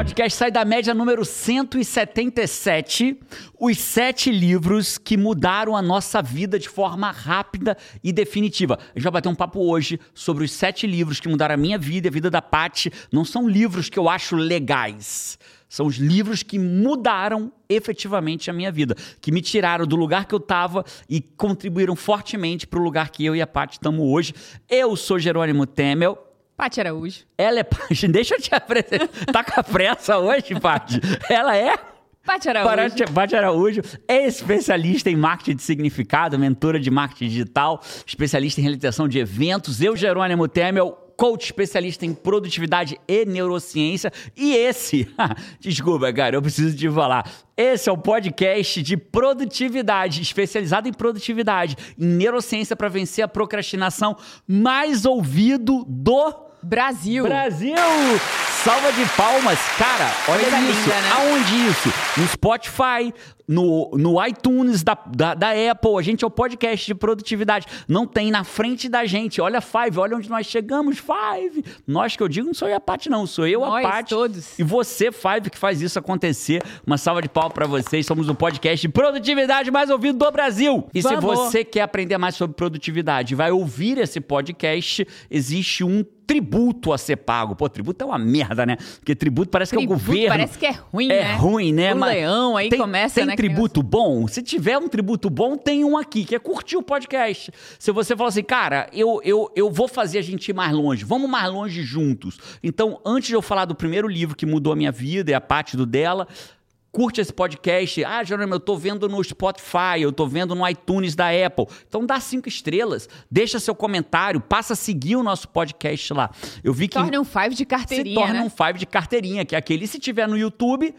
Podcast Sai da Média número 177. Os sete livros que mudaram a nossa vida de forma rápida e definitiva. A gente vai bater um papo hoje sobre os sete livros que mudaram a minha vida e a vida da Paty. Não são livros que eu acho legais. São os livros que mudaram efetivamente a minha vida, que me tiraram do lugar que eu estava e contribuíram fortemente para o lugar que eu e a Paty estamos hoje. Eu sou Jerônimo Temel. Paty Araújo. Ela é. Deixa eu te apresentar. tá com a pressa hoje, Paty? Ela é. Paty Araújo. Paty Araújo é especialista em marketing de significado, mentora de marketing digital, especialista em realização de eventos. Eu, Jerônimo Temel, coach especialista em produtividade e neurociência. E esse, desculpa, cara, eu preciso te falar. Esse é o podcast de produtividade, especializado em produtividade, em neurociência para vencer a procrastinação, mais ouvido do Brasil. Brasil! Salva de palmas. Cara, olha Coisa isso. linda, né? Aonde isso? No Spotify, no, no iTunes da, da, da Apple. A gente é o podcast de produtividade. Não tem na frente da gente. Olha Five, olha onde nós chegamos, Five. Nós que eu digo não sou eu e a Paty, não. Sou eu, Nós a Paty. todos. E você, Five, que faz isso acontecer. Uma salva de palmas pra vocês. Somos o podcast de produtividade mais ouvido do Brasil. E se Vamos. você quer aprender mais sobre produtividade, vai ouvir esse podcast, existe um tributo a ser pago. Pô, tributo é uma merda, né? Porque tributo parece que é o Tributo governo. Parece que é ruim, É né? ruim, né? O Mas leão aí tem, começa, Tem né? que tributo bom? Se tiver um tributo bom, tem um aqui, que é curtir o podcast. Se você falar assim, cara, eu, eu, eu vou fazer a gente ir mais longe, vamos mais longe juntos. Então, antes de eu falar do primeiro livro que mudou a minha vida, é a parte do dela. Curte esse podcast. Ah, Jerônimo, eu tô vendo no Spotify, eu tô vendo no iTunes da Apple. Então dá cinco estrelas, deixa seu comentário, passa a seguir o nosso podcast lá. Eu vi que Torne um five de se carteirinha, torna né? um five de carteirinha, que é aquele. Se tiver no YouTube,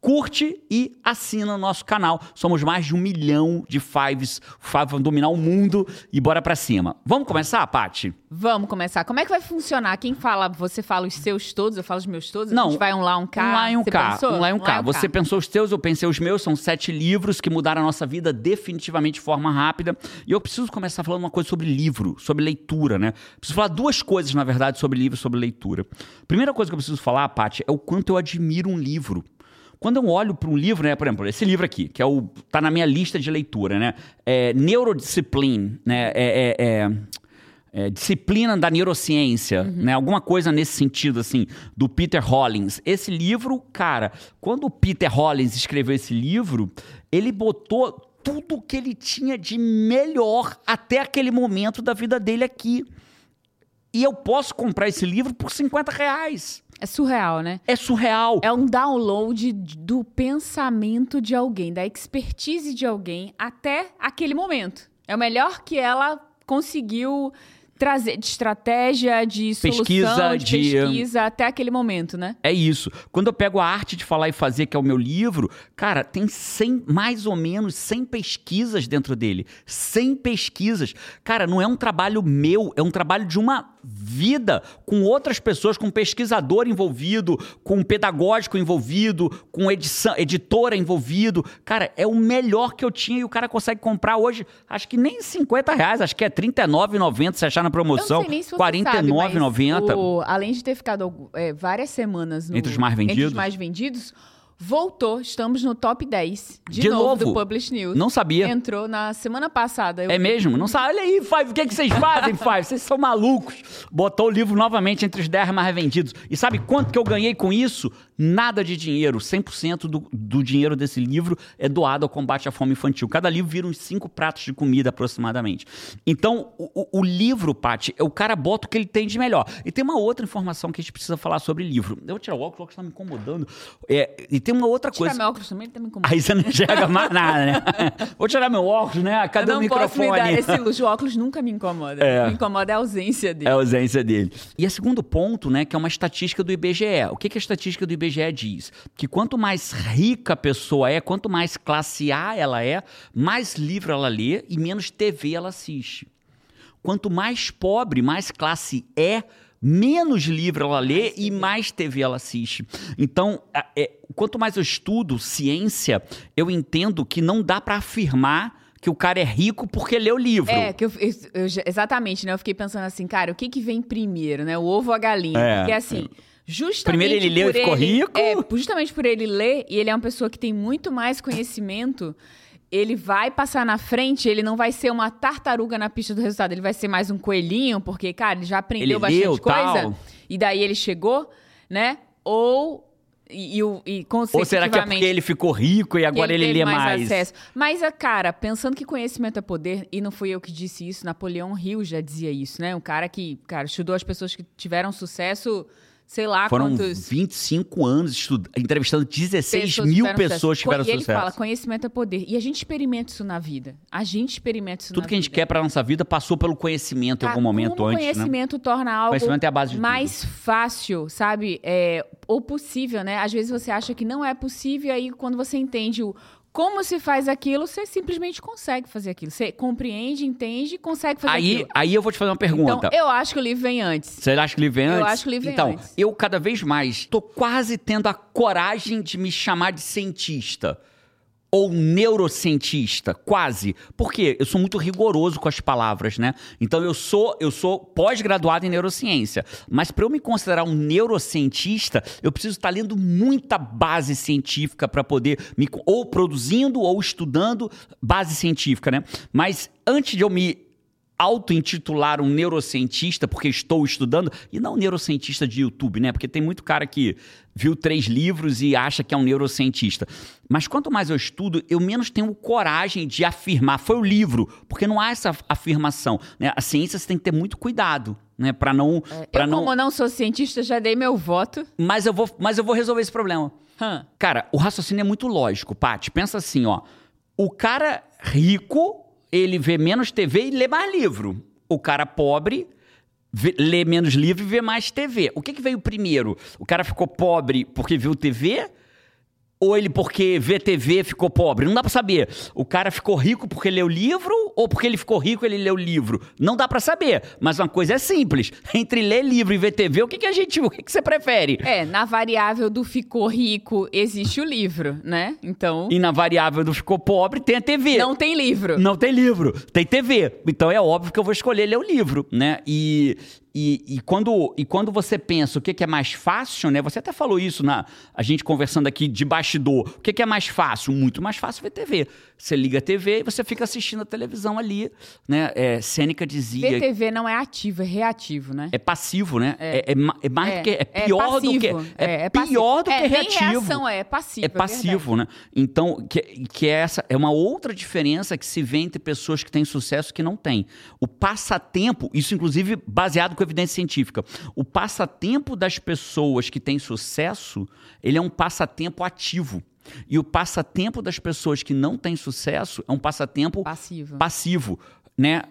curte e assina o nosso canal. Somos mais de um milhão de fives. Five vão dominar o mundo e bora pra cima. Vamos começar, Paty? Vamos começar. Como é que vai funcionar? Quem fala, você fala os seus todos, eu falo os meus todos? Não. A gente vai um lá, um cá? um lá e um Você cá. pensou? Um lá e um cá. Você pensou os teus, eu pensei os meus. São sete livros que mudaram a nossa vida definitivamente de forma rápida. E eu preciso começar falando uma coisa sobre livro, sobre leitura, né? Preciso falar duas coisas, na verdade, sobre livro, sobre leitura. Primeira coisa que eu preciso falar, Paty, é o quanto eu admiro um livro. Quando eu olho para um livro, né, por exemplo, esse livro aqui, que é o tá na minha lista de leitura, né, é Neurodiscipline, né, é, é- é- é disciplina da neurociência, né, alguma coisa nesse sentido, assim, do Peter Hollins. Esse livro, cara, quando o Peter Hollins escreveu esse livro, ele botou tudo que ele tinha de melhor até aquele momento da vida dele aqui. E eu posso comprar esse livro por 50 reais. É surreal, né? É surreal. É um download do pensamento de alguém, da expertise de alguém até aquele momento. É o melhor que ela conseguiu trazer de estratégia, de solução, Pesquisa, de, de- pesquisa até aquele momento, né? É isso. Quando eu pego a arte de falar e fazer, que é o meu livro, cara, tem 100, mais ou menos 100 pesquisas dentro dele. 100 pesquisas. Cara, não é um trabalho meu, é um trabalho de uma vida com outras pessoas, com pesquisador envolvido, com pedagógico envolvido, com edição, editora envolvido. Cara, é o melhor que eu tinha e o cara consegue comprar hoje, acho que nem 50 reais, acho que é R$39,90 se achar na Eu promoção. não sei nem se você R$ sabe, mas 49,90. o- além de ter ficado é, várias semanas no- Entre os mais entre vendidos? os mais vendidos, voltou. Estamos no top 10 de, De novo, novo? do Publish News. Não sabia. Entrou na semana passada. É mesmo? Não sabe? Olha aí, Five, o que, que vocês fazem, Five? Vocês são malucos. Botou o livro novamente entre os 10 mais vendidos. E sabe quanto que eu ganhei com isso? Nada de dinheiro. 100% do, do dinheiro desse livro é doado ao combate à fome infantil. Cada livro vira uns 5 pratos de comida, aproximadamente. Então, o, o- livro, Paty, o cara bota o que ele tem de melhor. E tem uma outra informação que a gente precisa falar sobre livro. Eu vou tirar o óculos, o óculos tá me incomodando. É, e tem uma outra Tirar coisa. meu óculos também tá me incomodando. Aí você não enxerga mais nada, né? Vou tirar meu óculos, né? Eu Cadê o não posso me microfone? dar esse luxo. O óculos nunca me incomoda. É. Me incomoda a ausência dele. É a ausência dele. E o segundo ponto, né, que é uma estatística do IBGE. O que, que a estatística do IBGE diz? Que quanto mais rica a pessoa é, quanto mais classe A ela é, mais livro ela lê e menos TV ela assiste. Quanto mais pobre, mais classe E, menos livro ela lê e mais TV ela assiste. Então, é, quanto mais eu estudo ciência, eu entendo que não dá para afirmar que o cara é rico porque lê o livro. É, que eu, eu- eu exatamente, né? Eu fiquei pensando assim, cara, o que que vem primeiro, né? O ovo ou a galinha? É. Porque assim, Justamente Primeiro ele leu e ficou ele- rico? É, justamente por ele ler, e ele é uma pessoa que tem muito mais conhecimento, ele vai passar na frente, ele não vai ser uma tartaruga na pista do resultado, ele vai ser mais um coelhinho, porque, cara, ele já aprendeu Ele bastante leu, coisa, tal. e daí ele chegou, né? Ou. E, e, e Ou será que é porque ele ficou rico e agora ele, teve lê mais, mais? acesso. Mas, a cara, pensando que conhecimento é poder, e não fui eu que disse isso, Napoleão Hill já dizia isso, né? Um cara que, cara, estudou as pessoas que tiveram sucesso, sei lá Foram quantos... 25 anos estu- entrevistando 16 pessoas mil pessoas que sucesso. tiveram E ele sucesso. fala, conhecimento é poder. E a gente experimenta isso na vida. A gente experimenta isso Tudo que a gente vida. quer pra nossa vida passou pelo conhecimento em Tá, algum momento antes, né? conhecimento torna algo Conhecimento é a base de mais fácil, sabe? É, ou possível, né? Às vezes você acha que não é possível, e aí quando você entende o como se faz aquilo, você simplesmente consegue fazer aquilo. Você compreende, entende e consegue fazer Aí, aquilo. aí eu vou te fazer uma pergunta. Então, eu acho que o livro vem antes. Você acha que ele vem Eu antes? acho que ele vem então, antes. eu cada vez mais tô quase tendo a coragem de me chamar de cientista. Ou neurocientista, quase. Por quê? Eu sou muito rigoroso com as palavras, né? Então eu sou, eu sou pós-graduado em neurociência. Mas para eu me considerar um neurocientista, eu preciso estar lendo muita base científica para poder me ou produzindo ou estudando base científica, né? Mas antes de eu me auto-intitular um neurocientista porque estou estudando, e não neurocientista de YouTube, né? Porque tem muito cara que viu três livros e acha que é um neurocientista. Mas quanto mais eu estudo, eu menos tenho coragem de afirmar. Foi o livro, porque não há essa afirmação. Né? A ciência você tem que ter muito cuidado, né? Para não. pra eu, não... como não sou cientista, já dei meu voto. Mas, eu vou, mas eu vou resolver esse problema. Hã. Cara, o raciocínio é muito lógico, Paty. Pensa assim, ó. O cara rico, ele vê menos TV e lê mais livro. O cara pobre vê- lê menos livro e vê mais TV. O que, que veio primeiro? O cara ficou pobre porque viu TV? Ou ele porque vê TV ficou pobre? Não dá pra saber. O cara ficou rico porque leu livro ou porque ele ficou rico ele leu livro? Não dá pra saber. Mas uma coisa é simples. Entre ler livro e ver TV, o que, que a gente, o que, que você prefere? É, na variável do ficou rico existe o livro, né? Então, E na variável do ficou pobre tem a TV. não tem livro. Não tem livro, tem TV. Então é óbvio que eu vou escolher ler o livro, né? E, e, e quando, e quando você pensa o que, que é mais fácil, né? Você até falou isso na a gente conversando aqui de bastidor. O que, que é mais fácil? Muito mais fácil ver TV. Você liga a TV e você fica assistindo a televisão ali, né? É, Sêneca dizia VTV não é ativo, é reativo, né? é passivo, né? É, é ma- é mais do que é é pior do que é, é pior do É, que reativo. reação, é, é passivo. É passivo, né? Então, que, que é essa é uma outra diferença que se vê entre pessoas que têm sucesso e que não têm. O passatempo, isso inclusive baseado com evidência científica, o passatempo das pessoas que têm sucesso, ele é um passatempo ativo. E o passatempo das pessoas que não têm sucesso é um passatempo Passivo. passivo, né?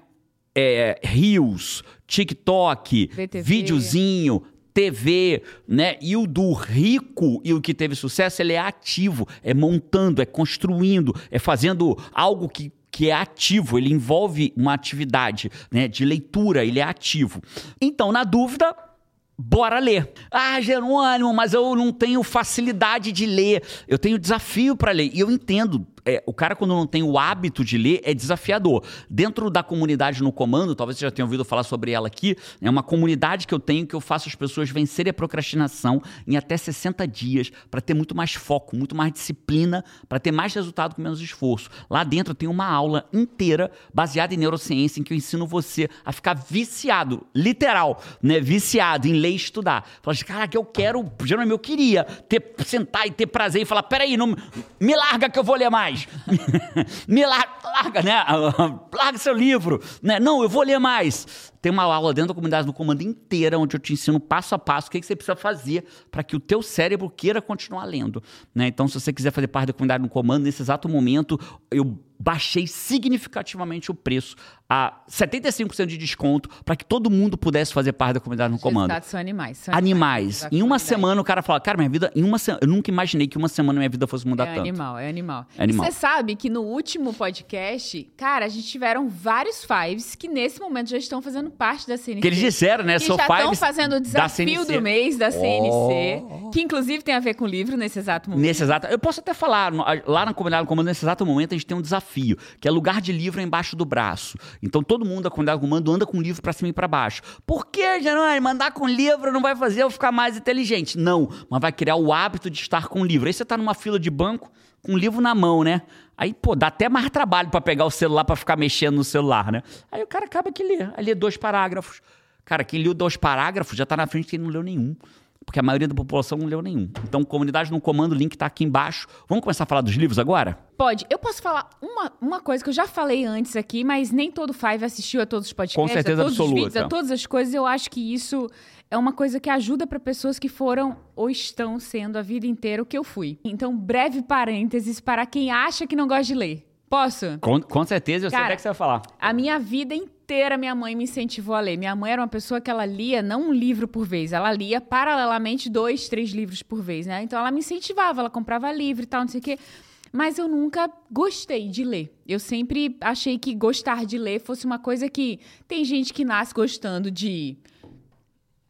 É, Reels, TikTok, VTV. videozinho, TV, né? E o do rico e o que teve sucesso, ele é ativo, é montando, é construindo, é fazendo algo que que é ativo, ele envolve uma atividade né, de leitura, ele é ativo. Então, na dúvida, Bora ler. Ah, Jerônimo, mas eu não tenho facilidade de ler. Eu tenho desafio para ler. E eu entendo. É, o cara, quando não tem o hábito de ler, é desafiador. Dentro da comunidade no comando, talvez você já tenha ouvido falar sobre ela aqui, é uma comunidade que eu tenho que eu faço as pessoas vencerem a procrastinação em até 60 dias para ter muito mais foco, muito mais disciplina, para ter mais resultado com menos esforço. Lá dentro eu tenho uma aula inteira baseada em neurociência em que eu ensino você a ficar viciado, literal, né? Viciado em ler e estudar. Fala assim, caraca, eu quero, geralmente eu queria ter, sentar e ter prazer e falar, peraí, não, me larga que eu vou ler mais. me larga, larga, né? Larga seu livro, né? Não, eu vou ler mais. Tem uma aula dentro da comunidade no comando inteira onde eu te ensino passo a passo o que, que você precisa fazer para que o teu cérebro queira continuar lendo, né? Então, se você quiser fazer parte da comunidade no comando, nesse exato momento, eu baixei significativamente o preço a 75% de desconto para que todo mundo pudesse fazer parte da comunidade no Os comando. resultados são animais. São Animais. da Em uma semana o cara fala, cara, minha vida, em uma semana, eu nunca imaginei que uma semana minha vida fosse mudar É tanto. animal, é animal. É animal. Você sabe que no último podcast, cara, a gente tiveram vários fives que nesse momento já estão fazendo fazendo parte da CNC. Que eles disseram, né? que Sou já estão fazendo o desafio do mês da CNC, Oh. que inclusive tem a ver com o livro nesse exato momento. Nesse exato. Eu posso até falar, lá na comunidade do comando, nesse exato momento, a gente tem um desafio, que é lugar de livro embaixo do braço. Então todo mundo da comunidade do comando anda com o livro pra cima e pra baixo. Por que, Janone? Mandar com livro não vai fazer eu ficar mais inteligente. Não, mas vai criar o hábito de estar com o livro. Aí você tá numa fila de banco com o livro na mão, né? Aí, pô, dá até mais trabalho pra pegar o celular pra ficar mexendo no celular, né? Aí o cara acaba que lê. Aí lê dois parágrafos. Cara, quem leu dois parágrafos já tá na frente de quem não leu nenhum. Porque a maioria da população não leu nenhum. Então, comunidade no comando, o link tá aqui embaixo. Vamos começar a falar dos livros agora? Pode. Eu posso falar uma, uma coisa que eu já falei antes aqui, mas nem todo Five assistiu a todos os podcasts, Com certeza a todos absoluta. os vídeos, a todas as coisas. Eu acho que isso é uma coisa que ajuda para pessoas que foram ou estão sendo a vida inteira o que eu fui. Então, breve parênteses para quem acha que não gosta de ler. Posso? Com, com certeza, eu sei Cara, até que você vai falar. A minha vida inteira, minha mãe me incentivou a ler. Minha mãe era uma pessoa que ela lia não um livro por vez, ela lia paralelamente dois, três livros por vez, né? Então ela me incentivava, ela comprava livro e tal, não sei o quê. Mas eu nunca gostei de ler. Eu sempre achei que gostar de ler fosse uma coisa que. Tem gente que nasce gostando de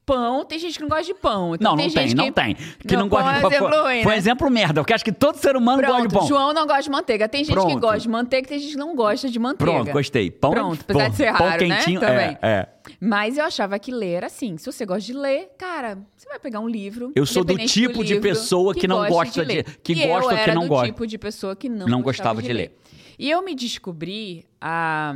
pão, tem gente que não gosta de pão. Então Não, não tem, gente não que... tem. Que Não, não, gosta pão é de exemplo Foi, ruim, foi né? exemplo merda, porque acho que todo ser humano gosta de Pronto, pão. João não gosta de manteiga. Tem gente que Pronto. gosta de manteiga, tem gente que não gosta de manteiga. Pronto, gostei. Pão, Pronto, apesar pão, de ser pão raro, né? quentinho, Também. É, é. Mas eu achava que ler era assim. Se você gosta de ler, cara, você vai pegar um livro. Eu sou do tipo de livro, pessoa que não gosta de- ler. que E gosta ou eu que era não do gosta. tipo de pessoa que não, Não gostava de ler. E eu me descobri há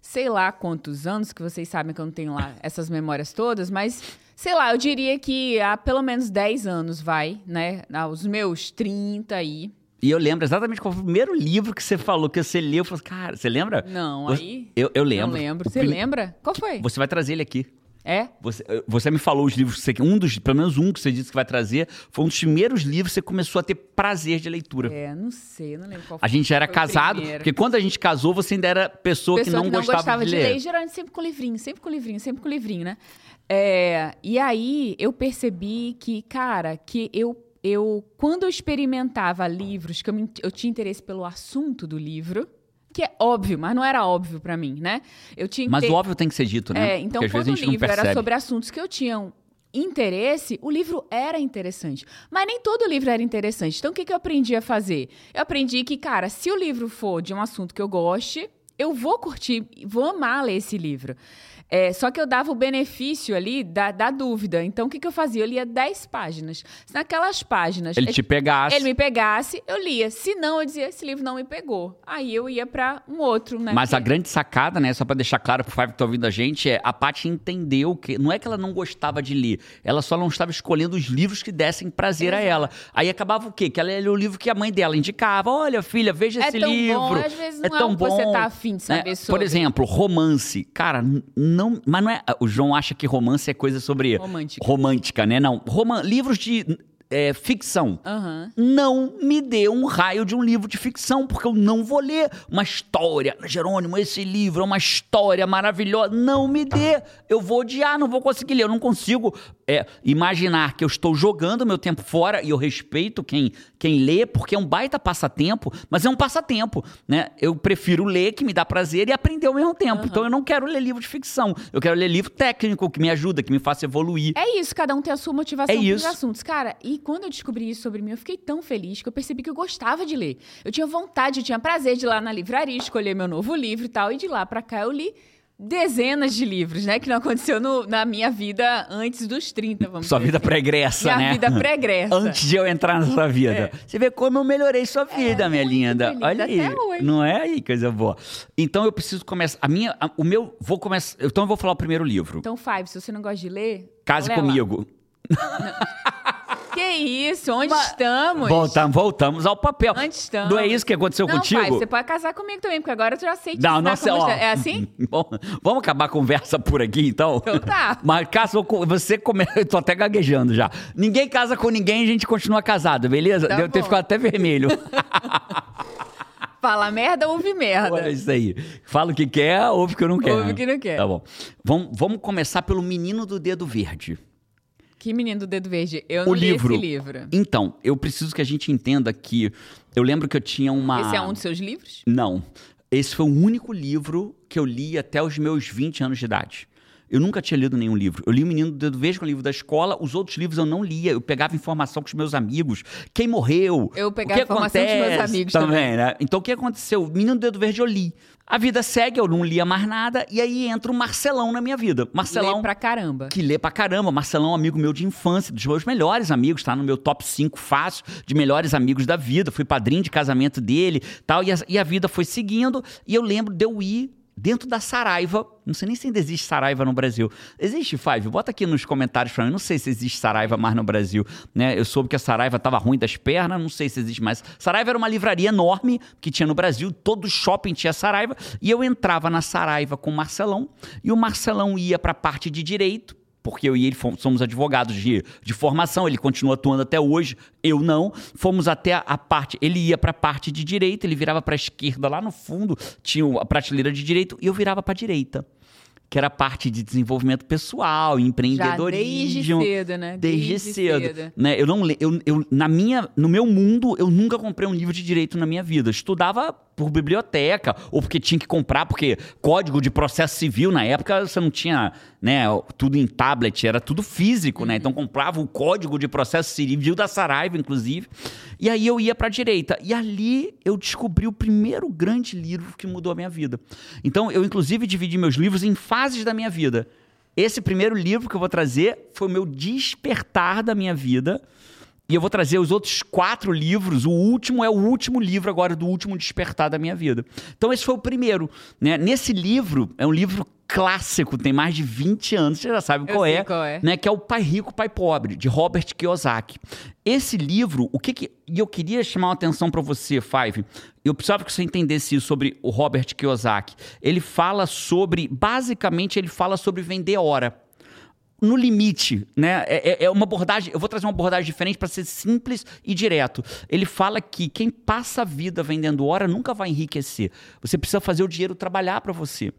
sei lá quantos anos, que vocês sabem que eu não tenho lá essas memórias todas, mas sei lá, eu diria que há pelo menos 10 anos vai, né? Aos meus 30 aí. E eu lembro exatamente qual foi o primeiro livro que você falou, que você leu. Eu falei, cara, você lembra? Não, aí. Eu, eu lembro. Não lembro. Você lembra? Qual foi? Você vai trazer ele aqui. É? Você, você me falou os livros que você. Um dos, pelo menos um que você disse que vai trazer, foi um dos primeiros livros que você começou a ter prazer de leitura. É, não sei, não lembro qual A gente era foi o casado, primeiro. porque quando a gente casou, você ainda era pessoa, que não, gostava, de ler. E geralmente sempre com livrinho, sempre com livrinho, sempre com livrinho, né? É, e aí eu percebi que, cara, que eu, eu quando eu experimentava livros, que eu, me- eu tinha interesse pelo assunto do livro, que é óbvio, mas não era óbvio pra mim, né? Eu tinha Mas inter- o óbvio tem que ser dito, né? É, então Porque às quando o livro era sobre assuntos que eu tinha interesse, o livro era interessante. Mas nem todo livro era interessante. Então o que, que eu aprendi a fazer? Eu aprendi que, cara, se o livro for de um assunto que eu goste, eu vou curtir, vou amar ler esse livro. É, só que eu dava o benefício ali da, da dúvida. Então, o que, que eu fazia? Eu lia 10 páginas. Se naquelas páginas Ele te pegasse. ele me pegasse, eu lia. Se não, eu dizia, esse livro não me pegou. Aí eu ia pra um outro, né? Mas a Que- grande sacada, né, só pra deixar claro pro Five que tá ouvindo a gente, é a Paty entendeu que não é que ela não gostava de ler, ela só não estava escolhendo os livros que dessem prazer a ela. Aí acabava o quê? Que ela ia ler o livro que a mãe dela indicava. Olha, filha, veja É esse tão livro. bom, às vezes não é tão o que você bom, tá afim de saber né? sobre. Por exemplo, romance. Cara, n- não, mas não é, o João acha que romance é coisa sobre Romântica. romântica, né? Não, Roman, livros de é, ficção Aham. não me dê um raio de um livro de ficção, porque eu não vou ler uma história. Jerônimo, esse livro é uma história maravilhosa. Não me dê. Eu vou odiar, não vou conseguir ler. Eu não consigo é, imaginar que eu estou jogando meu tempo fora e eu respeito quem, quem lê, porque é um baita passatempo, mas é um passatempo, né? Eu prefiro ler, que me dá prazer, e aprender ao mesmo tempo. Então eu não quero ler livro de ficção. Eu quero ler livro técnico, que me ajuda, que me faça evoluir. É isso, cada um tem a sua motivação É para assuntos. Cara, e quando eu descobri isso sobre mim, eu fiquei tão feliz que eu percebi que eu gostava de ler. Eu tinha vontade, eu tinha prazer de ir lá na livraria, escolher meu novo livro e tal, e de lá pra cá eu li dezenas de livros, né? Que não aconteceu no- na minha vida antes dos 30, vamos Sua vida assim. pregressa, Minha né? vida pregressa. Antes de eu entrar na sua vida. Você vê como eu melhorei sua vida, minha É, muito, linda. minha linda, Olha aí. hoje. Não é aí, coisa boa. Então eu preciso começar. A minha. a- o meu. Vou começar. Então eu vou falar o primeiro livro. Então, Five, se você não gosta de ler... Case lê lá. comigo. Que isso? Onde estamos? Voltamos, voltamos ao papel. Onde estamos? Não é isso que aconteceu não, contigo? Five, você pode casar comigo também, porque agora eu já sei te Não, não sei. ó. É assim? Bom, vamos acabar a conversa por aqui, então? Então tá. Mas caso você come... Eu tô até gaguejando já. Ninguém casa com ninguém, a gente continua casado, beleza? Tá Deve ter bom. ficado até vermelho. Fala merda, ouve merda. Olha isso aí. Fala o que quer, ouve o que eu não quero. Ouve o que não quer. Tá bom. Vamos, vamos começar pelo Menino do Dedo Verde. Que menino do dedo verde? Eu O não li livro. esse livro. Então, eu preciso que a gente entenda que... Eu lembro que eu tinha uma... Esse é um dos seus livros? Não. Esse foi o único livro que eu li até os meus 20 anos de idade. Eu nunca tinha lido nenhum livro. Eu li o Menino do Dedo Verde, que é um livro da escola. Os outros livros eu não lia. Eu pegava informação com os meus amigos. Quem morreu? Eu o pegava que informação com os meus amigos também, também. né? Então o que aconteceu? O Menino do Dedo Verde eu li. A vida segue, eu não lia mais nada. E aí entra o Marcelão na minha vida. Marcelão. Lê pra caramba. Que lê pra caramba. Marcelão é um amigo meu de infância, dos meus melhores amigos, tá no meu top 5 fácil de melhores amigos da vida. Fui padrinho de casamento dele tal. E a, e a vida foi seguindo. E eu lembro de eu ir dentro da Saraiva. Não sei nem se ainda existe Saraiva no Brasil. Existe, Five? Bota aqui nos comentários pra mim. Não sei se existe Saraiva mais no Brasil. Né? Eu soube que a Saraiva tava ruim das pernas, não sei se existe mais. Saraiva era uma livraria enorme que tinha no Brasil. Todo shopping tinha Saraiva. E eu entrava na Saraiva com o Marcelão. E o Marcelão ia pra parte de direito porque eu e ele fomos, somos advogados de, de formação, ele continua atuando até hoje, eu não. Fomos até a, a parte, ele ia para a parte de direita, ele virava para a esquerda lá no fundo, tinha a prateleira de direito, e eu virava para a direita. Que era a parte de desenvolvimento pessoal, empreendedorismo. desde cedo, né? Desde, Desde cedo. cedo. Né? Eu não eu, eu, na minha, no meu mundo, eu nunca comprei um livro de direito na minha vida. Estudava por biblioteca, ou porque tinha que comprar, porque código de processo civil, na época você não tinha né, tudo em tablet, era tudo físico, né? Então comprava o código de processo civil da Saraiva, inclusive. E aí eu ia para a direita. E ali eu descobri o primeiro grande livro que mudou a minha vida. Então eu, inclusive, dividi meus livros em fases da minha vida. Esse primeiro livro que eu vou trazer foi o meu despertar da minha vida. E eu vou trazer os outros quatro livros. O último é o último livro agora do último despertar da minha vida. Então esse foi o primeiro. Né? Nesse livro, é um livro clássico, tem mais de 20 anos, você já sabe qual é, qual é. Né? Que é o Pai Rico, Pai Pobre, de Robert Kiyosaki. Esse livro, o que que... E eu queria chamar uma atenção para você, Five. Eu precisava que você entendesse isso sobre o Robert Kiyosaki. Ele fala sobre... Basicamente, ele fala sobre vender hora no limite, né? É, é- é uma abordagem. Eu vou trazer uma abordagem diferente para ser simples e direto. Ele fala que quem passa a vida vendendo hora nunca vai enriquecer. Você precisa fazer o dinheiro trabalhar para você.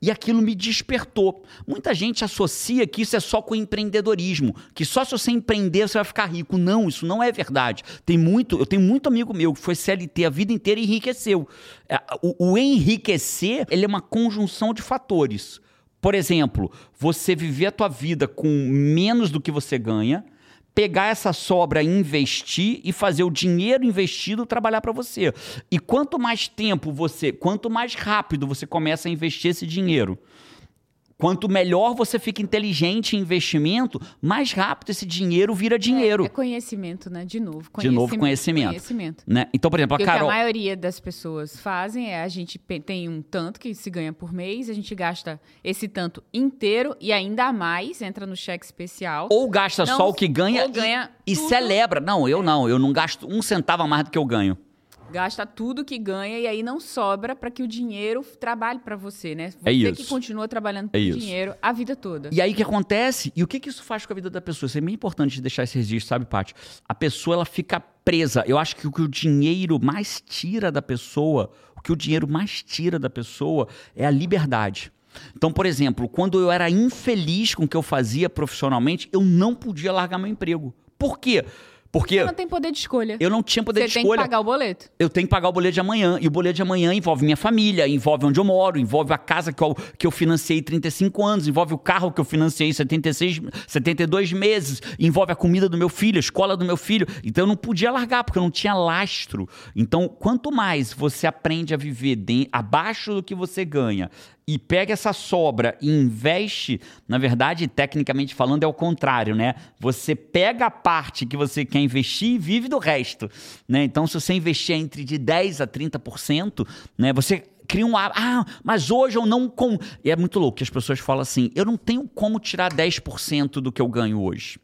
E aquilo me despertou. Muita gente associa que isso é só com empreendedorismo, que só se você empreender você vai ficar rico. Não, isso não é verdade. Tem muito, eu tenho muito amigo meu que foi CLT a vida inteira e enriqueceu. É, O, o enriquecer, ele é uma conjunção de fatores. Por exemplo, você viver a tua vida com menos do que você ganha, pegar essa sobra, investir e fazer o dinheiro investido trabalhar para você. E quanto mais tempo você, quanto mais rápido você começa a investir esse dinheiro, quanto melhor você fica inteligente em investimento, mais rápido esse dinheiro vira dinheiro. É conhecimento, né? De novo. De novo, conhecimento. Conhecimento. Né? Então, por exemplo, a Porque o que Carol. a maioria das pessoas fazem é a gente tem um tanto que se ganha por mês, a gente gasta esse tanto inteiro e ainda mais, entra no cheque especial. Ou gasta Não, só o que ganha, ou ganha e, e celebra. Não, eu não. Eu não gasto um centavo a mais do que eu ganho. Gasta tudo que ganha e aí não sobra para que o dinheiro trabalhe para você, né? Você É isso. que continua trabalhando É isso. dinheiro a vida toda. E aí o que acontece? E o que, que isso faz com a vida da pessoa? Isso é bem importante deixar esse registro, sabe, Paty? A pessoa ela fica presa. Eu acho que o que o dinheiro mais tira da pessoa, o que o dinheiro mais tira da pessoa é a liberdade. Então, por exemplo, quando eu era infeliz com o que eu fazia profissionalmente, eu não podia largar meu emprego. Por quê? Porque Você não tem poder de escolha. eu não tinha poder Você de tem escolha que pagar o boleto. eu tenho que pagar o boleto de amanhã. E o boleto de amanhã envolve minha família, envolve onde eu moro, envolve a casa que eu, que eu financiei 35 anos, envolve o carro que eu financiei 76, 72 meses, envolve a comida do meu filho, a escola do meu filho. Então eu não podia largar, porque eu não tinha lastro. Então, quanto mais você aprende a viver de- abaixo do que você ganha e pega essa sobra e investe, na verdade, tecnicamente falando, é o contrário, né? Você pega a parte que você quer investir e vive do resto, né? Então, se você investir entre de 10 a 30%, né, você cria um. Ah, mas hoje eu não com e é muito louco que as pessoas falam assim: "Eu não tenho como tirar 10% do que eu ganho hoje".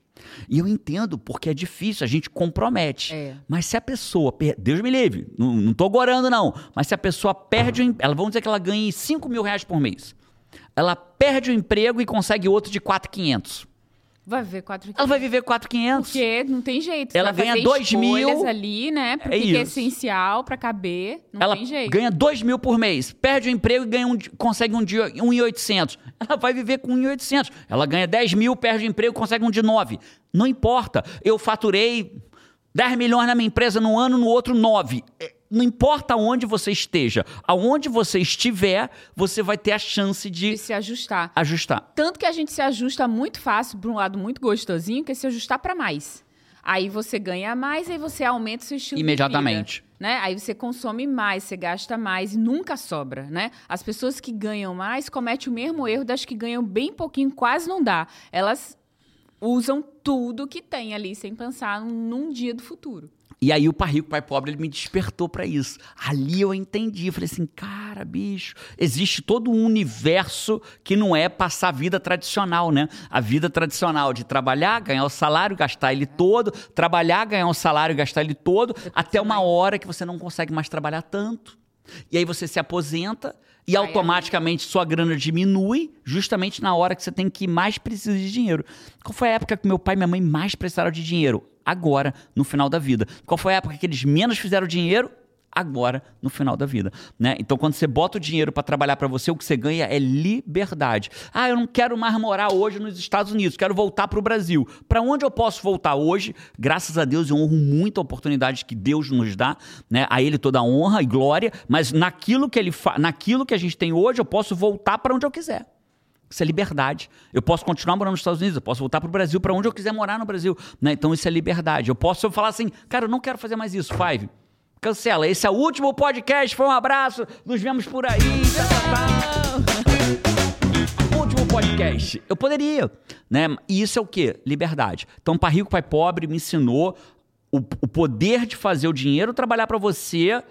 E eu entendo, porque é difícil, a gente compromete. É. Mas se a pessoa. per- Deus me livre, não, não tô gorando, não. Mas se a pessoa perde o emprego. Ela, vamos dizer que ela ganhe 5 mil reais por mês. Ela perde o emprego e consegue outro de 4,500. Vai ver quatro Ela vai viver 4,500. Porque não tem jeito. Ela ganha fazer dois escolhas mil. ali, né? Porque É que é isso. essencial pra caber. Não Ela tem jeito. ganha 2 mil por mês, perde o emprego e ganha um, consegue um de 1,800. Ela vai viver com 1,800. Ela ganha 10 mil, perde o emprego, consegue um de 9. Não importa. Eu faturei 10 milhões na minha empresa no ano, no outro 9. É, não importa onde você esteja, aonde você estiver, você vai ter a chance de, De se ajustar. ajustar. Tanto que a gente se ajusta muito fácil para um lado muito gostosinho, que é se ajustar para mais. Aí você ganha mais, aí você aumenta o seu estilo Imediatamente. de vida. Né? Aí você consome mais, você gasta mais e nunca sobra, né? As pessoas que ganham mais cometem o mesmo erro das que ganham bem pouquinho, quase não dá. Elas usam tudo que tem ali sem pensar num dia do futuro. E aí o Pai Rico, Pai Pobre, ele me despertou pra isso. Ali eu entendi, eu falei assim, cara, bicho, existe todo um universo que não é passar a vida tradicional, né? A vida tradicional de trabalhar, ganhar o salário, gastar ele todo, trabalhar, ganhar o salário, gastar ele todo, até uma hora que você não consegue mais trabalhar tanto. E aí você se aposenta e Aí, automaticamente sua grana diminui justamente na hora que você tem que mais precisa de dinheiro. Qual foi a época que meu pai e minha mãe mais precisaram de dinheiro? Agora, no final da vida. Qual foi a época que eles menos fizeram dinheiro? Agora, no final da vida, né? Então, quando você bota o dinheiro para trabalhar para você, o que você ganha é liberdade. Ah, eu não quero mais morar hoje nos Estados Unidos, quero voltar para o Brasil. Para onde eu posso voltar hoje? Graças a Deus, eu honro muito a oportunidade que Deus nos dá, né? A Ele toda honra e glória, mas naquilo que Ele naquilo que a gente tem hoje, eu posso voltar para onde eu quiser. Isso é liberdade. Eu posso continuar morando nos Estados Unidos, eu posso voltar para o Brasil, para onde eu quiser morar no Brasil. Né? Então isso é liberdade. Eu posso falar assim, cara, eu não quero fazer mais isso, Five. Cancela. Esse é o último podcast. Foi um abraço. Nos vemos por aí. Último podcast. Eu poderia, né? E isso é o quê? Liberdade. Então, Pai Rico, Pai Pobre me ensinou o, o poder de fazer o dinheiro trabalhar para você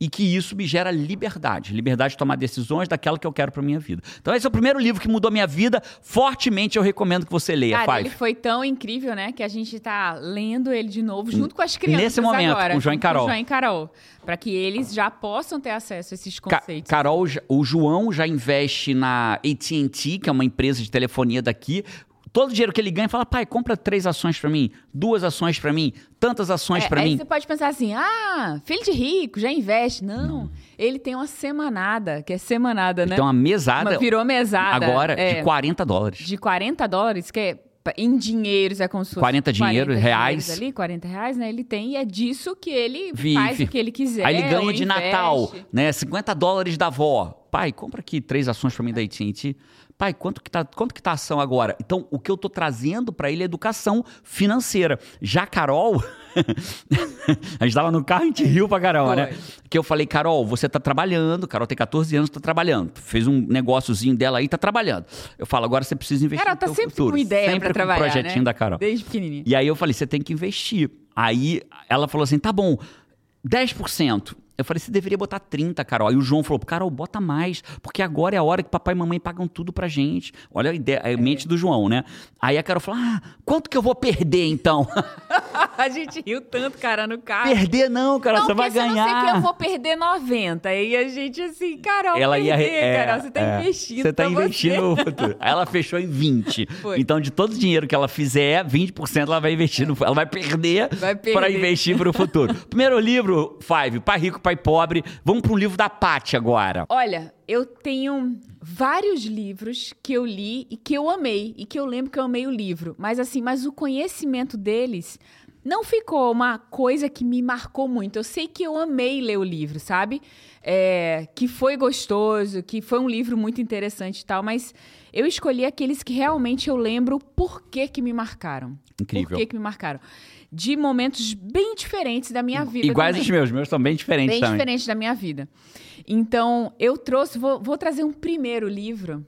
e que isso me gera liberdade. Liberdade de tomar decisões daquela que eu quero para minha vida. Então, esse é o primeiro livro que mudou minha vida. Fortemente eu recomendo que você leia, Cara, Five. ele foi tão incrível, né? Que a gente tá lendo ele de novo junto com as crianças Nesse momento, agora. com o João e Carol. Com o João e Carol. Pra que eles já possam ter acesso a esses Ca- conceitos. Carol, já- o João já investe na AT&T, que é uma empresa de telefonia daqui. Todo o dinheiro que ele ganha, fala, pai, compra três ações pra mim, duas ações pra mim, tantas ações É, pra aí mim. você pode pensar assim, ah, filho de rico, já investe. Não, ele tem uma semanada, que é semanada, né? Então, uma mesada Uma- virou mesada. agora é, de 40 dólares. de 40 dólares, que é em dinheiros é como se fosse 40 dinheiro, reais. ali, 40 reais, né? Ele tem e é disso que ele Vive. faz o que ele quiser. Aí ele ganha de investe. Natal, né? 50 dólares da avó. Pai, compra aqui três ações pra mim da AT&T. Pai, quanto que, tá, quanto que tá a ação agora? Então, o que eu tô trazendo pra ele é educação financeira. Já a Carol... a gente tava no carro e a gente riu pra Foi. né? Que eu falei, Carol, você tá trabalhando. Carol tem 14 anos, tá trabalhando. Fez um negóciozinho dela aí, tá trabalhando. Eu falo, agora você precisa investir Cara, no tá teu sempre futuro. com ideia sempre pra com trabalhar, o projetinho né? da Carol. Desde pequenininha. E aí eu falei, você tem que investir. Aí ela falou assim, tá bom, 10%. Eu falei, você deveria botar 30, Carol. Aí o João falou, Carol, bota mais, porque agora é a hora que papai e mamãe pagam tudo pra gente. Olha a ideia, a mente do João, né? Aí a Carol falou, ah, quanto que eu vou perder então? a gente riu tanto, cara, no carro. perder não, Carol, não, você vai ganhar. Você não sei que eu vou perder 90. Aí a gente assim, Carol, ela ia perder, é, Carol, você tá é, investindo Você tá pra investindo no futuro. Aí ela fechou em 20. Foi. Então, de todo o dinheiro que ela fizer, 20% ela vai investir no Ela vai perder, Vai perder. investir para o futuro. Primeiro livro, Five, Pai Rico, Pai Pobre. Vamos para um livro da Paty agora. Olha, eu tenho vários livros que eu li e que eu amei. E que eu lembro que eu amei o livro. Mas assim, mas o conhecimento deles não ficou uma coisa que me marcou muito. Eu sei que eu amei ler o livro, sabe? É, que foi gostoso, que foi um livro muito interessante e tal, mas eu escolhi aqueles que realmente eu lembro por que que me marcaram. Incrível. Por que que me marcaram? De momentos bem diferentes da minha vida. Iguais também os meus, meus são bem diferentes bem também. diferente da minha vida. Então, eu trouxe, vou, vou trazer um primeiro livro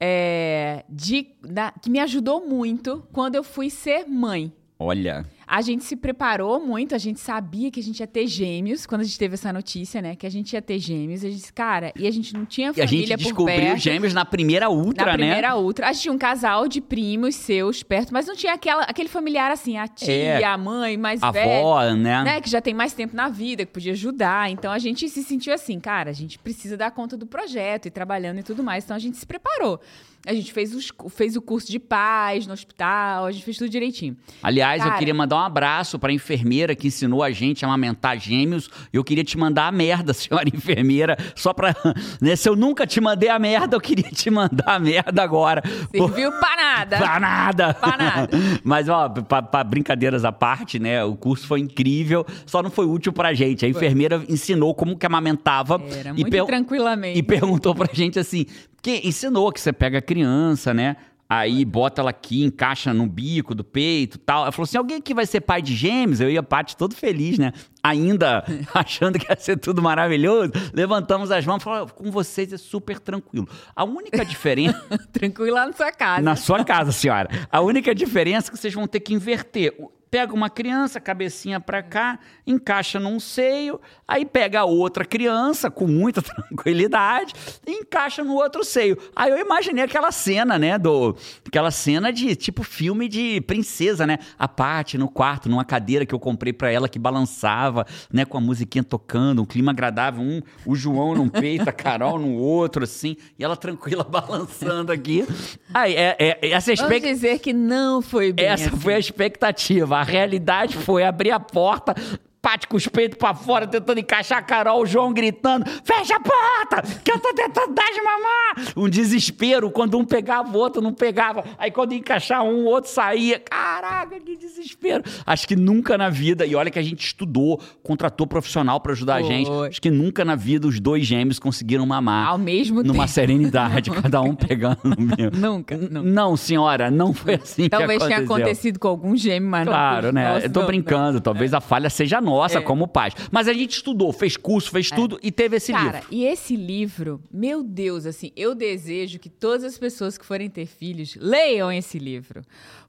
é, de, da- que me ajudou muito quando eu fui ser mãe. Olha, A gente se preparou muito, a gente sabia que a gente ia ter gêmeos, quando a gente teve essa notícia, né? Que a gente ia ter gêmeos. A gente disse, cara, e a gente não tinha e a família gente descobriu perto. gêmeos na primeira ultra, Na né? primeira ultra. A gente tinha um casal de primos seus perto, mas não tinha aquela, aquele familiar assim, a tia, É. a mãe mais A velha avó, né? né, que já tem mais tempo na vida, que podia ajudar. Então a gente se sentiu assim, cara, a gente precisa dar conta do projeto e trabalhando e tudo mais. Então a gente se preparou. A gente fez, os, fez o curso de paz no hospital, a gente fez tudo direitinho. Aliás, eu Cara. queria mandar um abraço pra enfermeira que ensinou a gente a amamentar gêmeos. Eu queria te mandar a merda, senhora enfermeira, só pra. Né, se eu nunca te mandei a merda, eu queria te mandar a merda agora. Serviu pra nada. Pra nada. Pra nada. Mas, ó, pra, pra brincadeiras à parte, né? O curso foi incrível, só não foi útil pra gente. A enfermeira ensinou como que amamentava. Era e muito per- tranquilamente. e perguntou pra gente assim, que ensinou que você pega a criança, né? Aí bota ela aqui, encaixa no bico do peito e tal. Ela falou assim: alguém que vai ser pai de gêmeos? Eu e a Paty todo feliz, né? Ainda achando que ia ser tudo maravilhoso. Levantamos as mãos e falamos: com vocês é super tranquilo. A única diferença. Tranquilo lá na sua casa. Na sua casa, senhora. A única diferença é que vocês vão ter que inverter. Pega uma criança, cabecinha pra cá, encaixa num seio, aí pega a outra criança com muita tranquilidade e encaixa no outro seio. Aí eu imaginei aquela cena, né, do aquela cena de tipo filme de princesa, né? A Paty no quarto, numa cadeira que eu comprei pra ela que balançava, né, com a musiquinha tocando, um clima agradável, um o João num peito, a Carol no outro assim, e ela tranquila balançando aqui. Aí é, é essa Vamos expectativa dizer que não foi bem essa assim. foi a expectativa. A realidade foi abrir a porta, Pate com os peitos pra fora, tentando encaixar a Carol, o João gritando: Fecha a porta! Que eu tô tentando dar de mamar! Um desespero quando um pegava o outro, não pegava. Aí quando ia encaixar um, o outro saía. Caraca, que desespero! Acho que nunca na vida, e olha que a gente estudou, contratou profissional pra ajudar a gente. Foi. Acho que nunca na vida os dois gêmeos conseguiram mamar. Ao mesmo Numa tempo. serenidade, cada um pegando no meu. Nunca, não. Não, senhora, não foi assim Talvez que tenha aconteceu. acontecido com algum gêmeo, mas não Claro, com os né? nossos, Eu tô não, brincando, talvez a falha seja nossa É. como pais. Mas a gente estudou, fez curso, fez tudo e teve esse Cara, livro. e esse livro, meu Deus, assim, eu desejo que todas as pessoas que forem ter filhos leiam esse livro.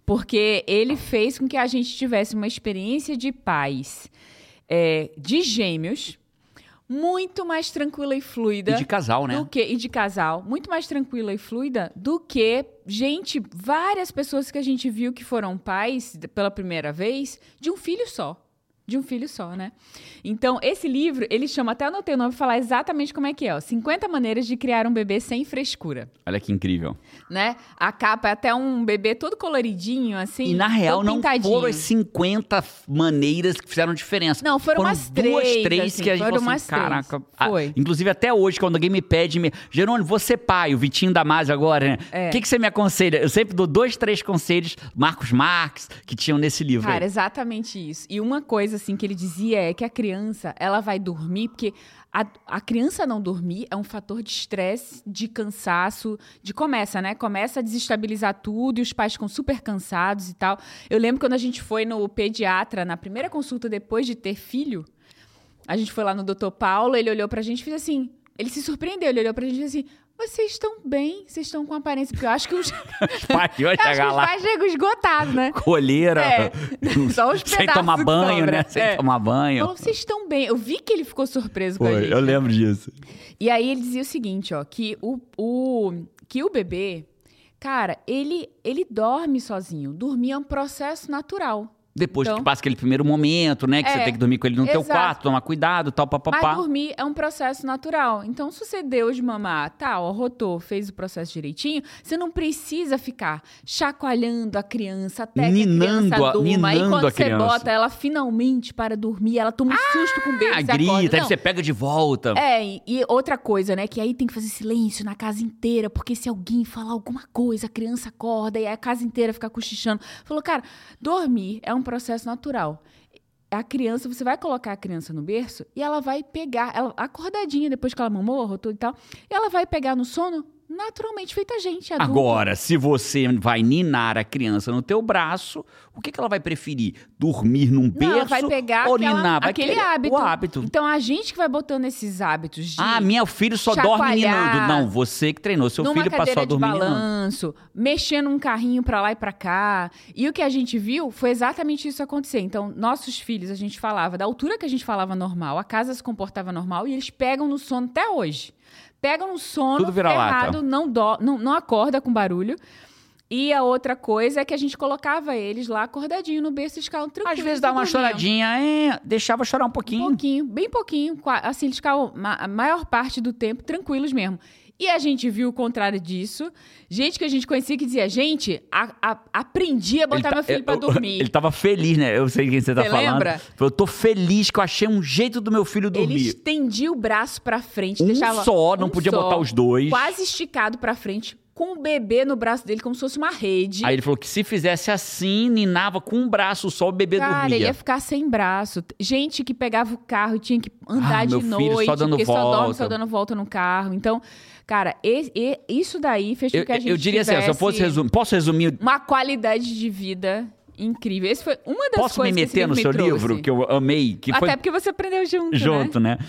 Porque ele fez com que a gente tivesse uma experiência de pais é, de gêmeos muito mais tranquila e fluida. E de casal, né? do que e de casal, muito mais tranquila e fluida do que gente, várias pessoas que a gente viu que foram pais pela primeira vez de um filho só. De um filho só, né? Então, esse livro, ele chama, até anotei o nome pra falar exatamente como é que é, ó. 50 maneiras de criar um bebê sem frescura, Olha que incrível. né? A capa é até um bebê todo coloridinho, assim. e na real, não foram as 50 maneiras que fizeram diferença. Não, foram umas duas, três, três assim, que a gente foram falou assim, caraca. ah, Foi. inclusive, até hoje, quando alguém me pede, me, Jerônimo, você pai, o Vitinho Damasio agora, né? O É. que, que você me aconselha? Eu sempre dou dois, três conselhos, Marcos Marques, que tinham nesse livro. Cara, aí. exatamente isso. E uma coisa, assim, que ele dizia é que a criança, ela vai dormir, porque a, a criança não dormir é um fator de estresse, de cansaço, de começa, né? Começa a desestabilizar tudo e os pais ficam super cansados e tal. Eu lembro quando a gente foi no pediatra, na primeira consulta depois de ter filho, a gente foi lá no doutor Paulo, ele olhou pra gente e fez assim. Ele se surpreendeu, ele olhou pra gente e fez assim: vocês estão bem, vocês estão com aparência. Porque eu acho que os, Os pais que chegar os lá, pais chegam esgotados, né? colheira, É, só os sem tomar banho, sobra. né? Sem É. tomar banho. Falou, vocês estão bem. Eu vi que ele ficou surpreso com a gente. Foi, eu né? lembro disso. E aí ele dizia o seguinte, ó, que o, o, que o bebê, cara, ele, ele dorme sozinho. Dormir é um processo natural. Depois Então- que passa aquele primeiro momento, né? Que você É, tem que dormir com ele no teu exato. quarto, tomar cuidado, tal, Mas papapá. dormir é um processo natural. Então, se você deu de mamar, tá, ó, rotou, fez o processo direitinho, você não precisa ficar chacoalhando a criança até Ninando que a criança a- durma. E ninando quando a você criança. bota ela finalmente para dormir, ela toma um susto com o Ah, você grita, acorda. aí você pega de volta. É, e, e outra coisa, né? Que aí tem que fazer silêncio na casa inteira, porque se alguém falar alguma coisa, a criança acorda e a casa inteira fica cochichando. Falou, cara, dormir é um processo natural. A criança, você vai colocar a criança no berço e ela vai pegar, ela acordadinha depois que ela mamou, rotou e tal, e ela vai pegar no sono naturalmente feita gente, adulto. Agora, se você vai ninar a criança no teu braço, o que, que ela vai preferir? Dormir num berço Não, ela vai pegar ou aquela- ninar? Vai aquele hábito. O hábito. Então a gente que vai botando esses hábitos de Ah, meu filho só dorme ninando. Não, você que treinou. Seu filho passou a de dormir ninando. balanço, mexendo um carrinho pra lá e pra cá. E o que a gente viu foi exatamente isso acontecer. Então, nossos filhos, a gente falava da altura que a gente falava normal, a casa se comportava normal e eles pegam no sono até hoje. Pegam no sono Tudo ferrado, não, dó, não, não acorda com barulho. E a outra coisa é que a gente colocava eles lá acordadinho no berço, eles ficavam tranquilos. Às vezes dá e uma choradinha, é, deixava chorar um Um pouquinho. pouquinho, bem pouquinho. Assim, eles ficavam a maior parte do tempo tranquilos mesmo. E a gente viu o contrário disso. Gente que a gente conhecia que dizia, gente, a, a, aprendi a botar tá- meu filho pra eu- dormir. Ele tava feliz, né? Eu sei quem você tá Você falando. lembra? Eu tô feliz que eu achei um jeito do meu filho Ele dormir. estendia o braço pra frente, Um deixava só, não um podia só, botar os dois. Quase esticado pra frente, com o bebê no braço dele, como se fosse uma rede. Aí ele falou que se fizesse assim, ninava com um braço só, o bebê Cara, dormia. ele ia ficar sem braço. Gente que pegava o carro e tinha que andar Ah, de meu filho noite, só dando porque só dorme volta. só dando volta no carro. Então, cara, e- e- isso daí fez com que a gente eu diria assim, se eu fosse resumir, posso resumir? uma qualidade de vida incrível. Esse foi uma das Posso me coisas que esse meter no livro seu me trouxe. livro, que eu amei, que Até foi porque você aprendeu junto, junto, né? né?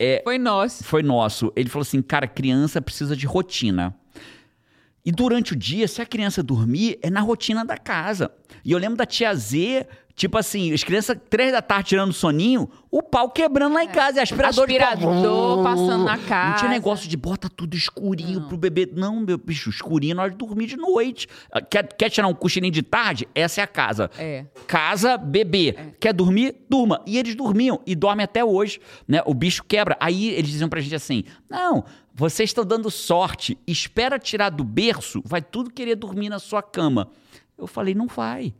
É, Foi nosso. foi nosso. Ele falou assim, cara, criança precisa de rotina. E durante o dia, se a criança dormir, é na rotina da casa. E eu lembro da tia Z, tipo assim, as crianças, três da tarde tirando soninho, o pau quebrando lá em casa, e aspirador, de pau. Aspirador passando na Não casa. tinha negócio de bota tudo escurinho pro bebê. Não, meu bicho, escurinho de dormir de noite. Ah, Quer, quer tirar um cochilinho de tarde? Essa é a casa. É. Casa, bebê. Quer dormir? Durma. E eles dormiam e dormem até hoje, né? O bicho quebra. Aí eles diziam pra gente assim: não, vocês estão dando sorte. Espera tirar do berço, vai tudo querer dormir na sua cama. Eu falei: não vai.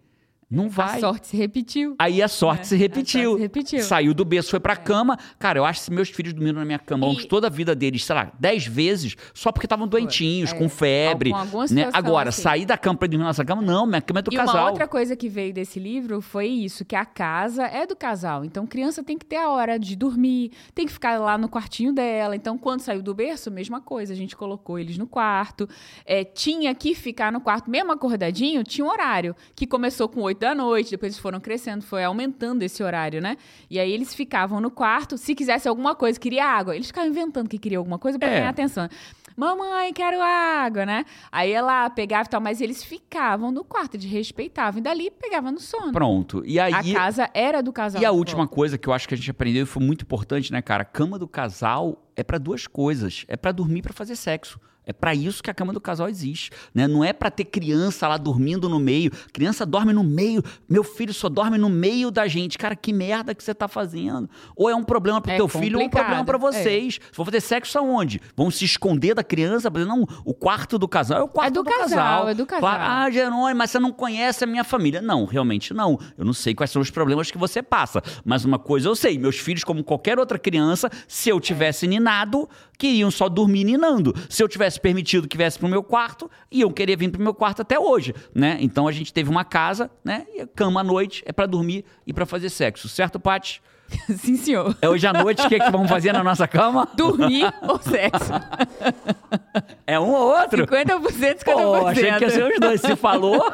Não vai. A sorte se repetiu. Aí a sorte É, se a repetiu. sorte se repetiu. É. Saiu do berço, foi pra cama. Cara, eu acho que se meus filhos dormiram na minha cama E- toda a vida deles, sei lá, dez vezes, só porque estavam doentinhos, É. com febre. Com né? Agora, assim. sair da cama pra dormir na nossa cama, não, minha cama é do e casal. uma outra coisa que veio desse livro foi isso, que a casa é do casal. Então, criança tem que ter a hora de dormir, tem que ficar lá no quartinho dela. Então, quando saiu do berço, mesma coisa. A gente colocou eles no quarto. É, tinha que ficar no quarto, mesmo acordadinho, tinha um horário. Que começou com 8 da noite, depois eles foram crescendo, foi aumentando esse horário, né? E aí eles ficavam no quarto. Se quisesse alguma coisa, queria água. Eles ficavam inventando que queria alguma coisa pra É. ganhar atenção. Mamãe, quero água, né? Aí ela pegava e tal, mas eles ficavam no quarto, eles respeitavam. E dali pegava no sono. Pronto. E aí. A casa era do casal. E a última coisa que eu acho que a gente aprendeu e foi muito importante, né, cara? A cama do casal é pra duas coisas. É pra dormir e pra fazer sexo. É pra isso que a cama do casal existe, né? Não é pra ter criança lá dormindo no meio. Criança dorme no meio. Meu filho só dorme no meio da gente. Cara, que merda que você tá fazendo? Ou é um problema pro É teu filho ou é um problema complicado, pra vocês. Se for fazer sexo aonde? Vão se esconder da criança? Não, o quarto do casal é o quarto do do, casal, é do casal. Ah, Jerônimo, mas você não conhece a minha família. Não, realmente não. Eu não sei quais são os problemas que você passa. Mas uma coisa eu sei: meus filhos, como qualquer outra criança, se eu tivesse ninado, queriam só dormir ninando. Se eu tivesse permitido que viesse pro meu quarto, iam querer vir pro meu quarto até hoje, né? Então a gente teve uma casa, né? E a cama à noite é pra dormir e pra fazer sexo, certo, Paty? Sim, senhor. É hoje à noite, o que, é que vamos fazer na nossa cama? Dormir ou sexo? É um ou outro? 50%, 50%. Pô, achei que ia ser os dois. Se falou.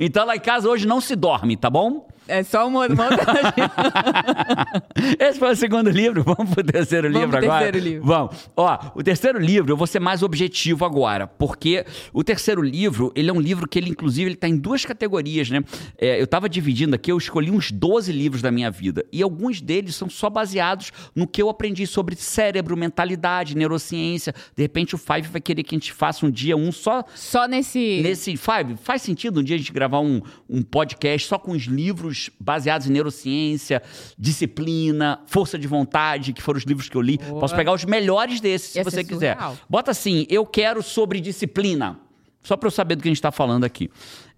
então lá em casa hoje não se dorme, tá bom? É só uma, uma outra... Esse foi o segundo livro. Vamos pro terceiro Vamos livro pro agora? terceiro livro. Vamos. Ó, o terceiro livro, eu vou ser mais objetivo agora, porque o terceiro livro, ele é um livro que ele, inclusive, ele tá em duas categorias, né? É, eu tava dividindo aqui, eu escolhi uns 12 livros da minha vida, e alguns deles são só baseados no que eu aprendi sobre cérebro, mentalidade, neurociência. De repente o Five vai querer que a gente faça um dia um só Só nesse... Nesse Five, faz sentido um dia a gente gravar um, um podcast só com os livros baseados em neurociência, disciplina, força de vontade, que foram os livros que eu li. Boa. Posso pegar os melhores desses, se Ia você ser quiser. Bota assim, eu quero sobre disciplina. Só para eu saber do que a gente está falando aqui.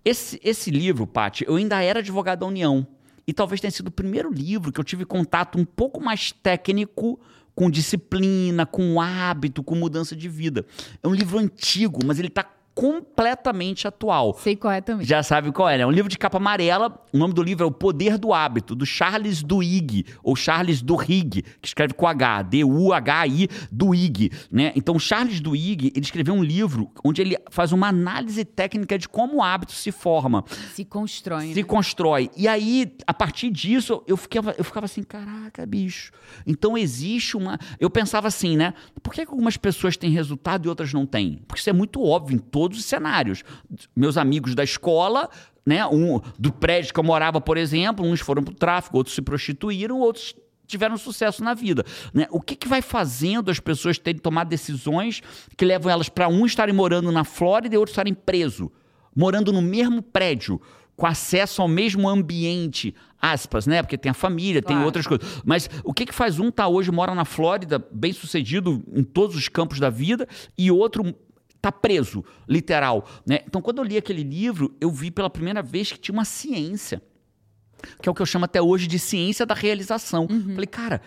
Esse, esse livro, Paty, eu ainda era advogado da União. E talvez tenha sido o primeiro livro que eu tive contato um pouco mais técnico com disciplina, com hábito, com mudança de vida. É um livro antigo, mas ele está completamente atual. Sei qual é também. Já sabe qual é, né? Um livro de capa amarela. O nome do livro é O Poder do Hábito, do Charles Duhigg, ou Charles Duhigg, que escreve com H, D-U-H-I, Duhigg, né? Então, o Charles Duhigg, ele escreveu um livro onde ele faz uma análise técnica de como o hábito se forma, Se constrói, se né? constrói. E aí, a partir disso, eu ficava, eu ficava assim, caraca, bicho. Então existe uma. Eu pensava assim, né? Por que algumas pessoas têm resultado e outras não têm? Porque isso é muito óbvio em todos os cenários. Meus amigos da escola. Né? Um, do prédio que eu morava, por exemplo, uns foram pro tráfico, outros se prostituíram, outros tiveram sucesso na vida. Né? O que, que vai fazendo as pessoas terem tomado decisões que levam elas para um estarem morando na Flórida e outros estarem presos? morando no mesmo prédio, com acesso ao mesmo ambiente, aspas, né? Porque tem a família, claro. tem outras coisas. Mas o que que faz um tá hoje, mora na Flórida, bem sucedido em todos os campos da vida, e outro tá preso, literal, né? Então, quando eu li aquele livro, eu vi pela primeira vez que tinha uma ciência que é o que eu chamo até hoje de ciência da realização. Uhum. Falei, cara,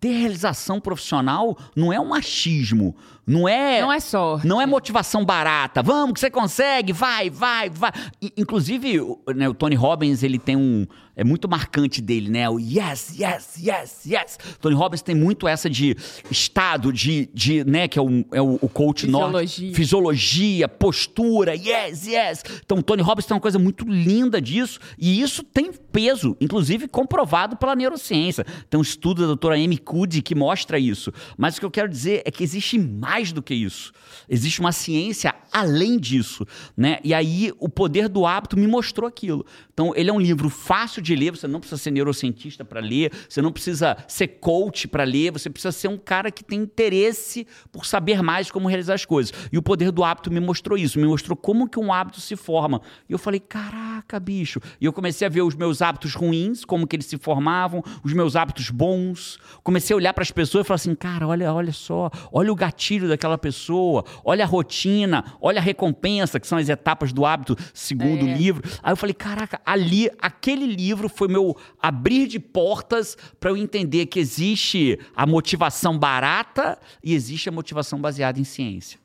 ter realização profissional não é um machismo, não é. Não é só. Não é motivação barata. Vamos que você consegue, vai, vai, vai. Inclusive, né, o Tony Robbins, ele tem um. É muito marcante dele, né? O yes, yes, yes, yes. Tony Robbins tem muito essa de estado, de, de né? Que é o, é o coach Fisiologia. norte. Fisiologia, postura, yes, yes. Então, o Tony Robbins tem uma coisa muito linda disso. E isso tem peso, inclusive comprovado pela neurociência. Tem um estudo da doutora Amy Cuddy que mostra isso. Mas o que eu quero dizer é que existe mais mais do que isso. Existe uma ciência além disso, né? E aí o poder do hábito me mostrou aquilo. Então ele é um livro fácil de ler, você não precisa ser neurocientista para ler, você não precisa ser coach para ler, você precisa ser um cara que tem interesse por saber mais como realizar as coisas. E o poder do hábito me mostrou isso, me mostrou como que um hábito se forma. E eu falei, caraca, bicho. E eu comecei a ver os meus hábitos ruins, como que eles se formavam, os meus hábitos bons. Comecei a olhar para as pessoas e falar assim, cara, olha, olha só, olha o gatilho gatilho daquela pessoa, olha a rotina, olha a recompensa, que são as etapas do hábito, segundo é. livro. Aí eu falei, caraca, ali, aquele livro foi meu abrir de portas para eu entender que existe a motivação barata e existe a motivação baseada em ciência.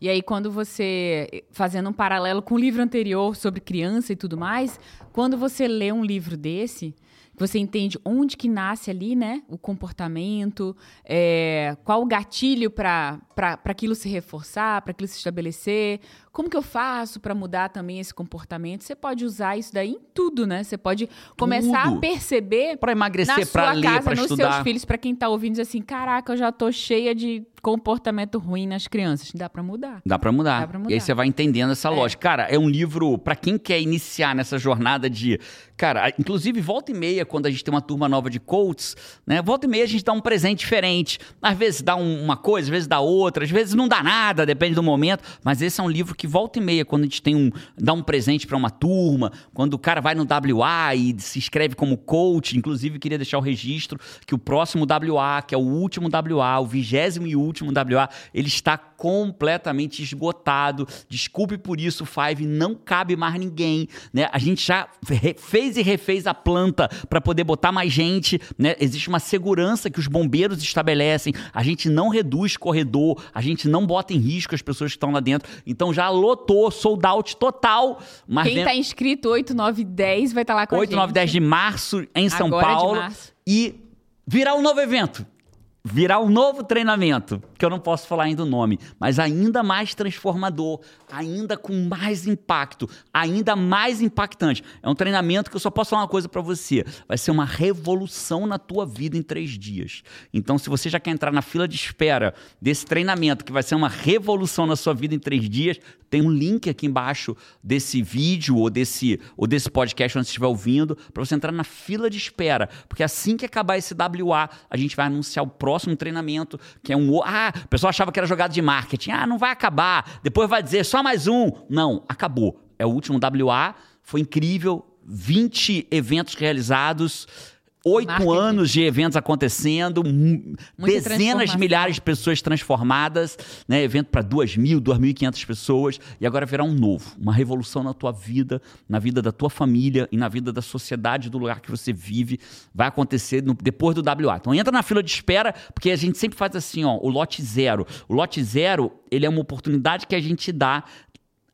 E aí, quando você, fazendo um paralelo com o livro anterior sobre criança e tudo mais, quando você lê um livro desse, você entende onde que nasce ali, né? O comportamento, é, qual o gatilho para aquilo se reforçar, para aquilo se estabelecer, como que eu faço para mudar também esse comportamento? Você pode usar isso daí em tudo, né? Você pode começar tudo. a perceber para emagrecer, para ler, para estudar. nos seus filhos, para quem está ouvindo, diz assim, caraca, eu já tô cheia de comportamento ruim nas crianças. Dá para mudar. Dá para mudar. Dá mudar. E aí você vai entendendo essa é. lógica. Cara, é um livro para quem quer iniciar nessa jornada de, cara, inclusive volta e meia quando a gente tem uma turma nova de coaches, né? Volta e meia a gente dá um presente diferente. Às vezes dá um, uma coisa, às vezes dá outra, às vezes não dá nada, depende do momento, mas esse é um livro que volta e meia, quando a gente tem um. dá um presente para uma turma, quando o cara vai no WA e se inscreve como coach, inclusive queria deixar o registro que o próximo WA, que é o último WA, o vigésimo e último WA, ele está completamente esgotado. Desculpe por isso, Five, não cabe mais ninguém, né? A gente já fez e refez a planta para poder botar mais gente, né? Existe uma segurança que os bombeiros estabelecem. A gente não reduz corredor, a gente não bota em risco as pessoas que estão lá dentro. Então já lotou, sold out total. Mas Quem está inscrito 8, 9, 10 vai estar tá lá com 8, a gente. 8, 9, 10 de março em São Agora Paulo. E virar um novo evento virar um novo treinamento, que eu não posso falar ainda o nome, mas ainda mais transformador, ainda com mais impacto, ainda mais impactante. É um treinamento que eu só posso falar uma coisa para você: vai ser uma revolução na tua vida em três dias. Então, se você já quer entrar na fila de espera desse treinamento, que vai ser uma revolução na sua vida em três dias, tem um link aqui embaixo desse vídeo ou desse, ou desse podcast onde você estiver ouvindo, para você entrar na fila de espera. Porque assim que acabar esse WA, a gente vai anunciar o próximo treinamento, que é um. Ah, o pessoal achava que era jogada de marketing. Ah, não vai acabar. Depois vai dizer só mais um. Não, acabou. É o último WA. Foi incrível. 20 eventos realizados oito anos de eventos acontecendo, Muita dezenas de milhares de pessoas transformadas, né? evento para duas mil, duas mil e quinhentas pessoas, e agora virá um novo, uma revolução na tua vida, na vida da tua família e na vida da sociedade do lugar que você vive, vai acontecer no, depois do WA. Então entra na fila de espera, porque a gente sempre faz assim, ó, o lote zero. O lote zero, ele é uma oportunidade que a gente dá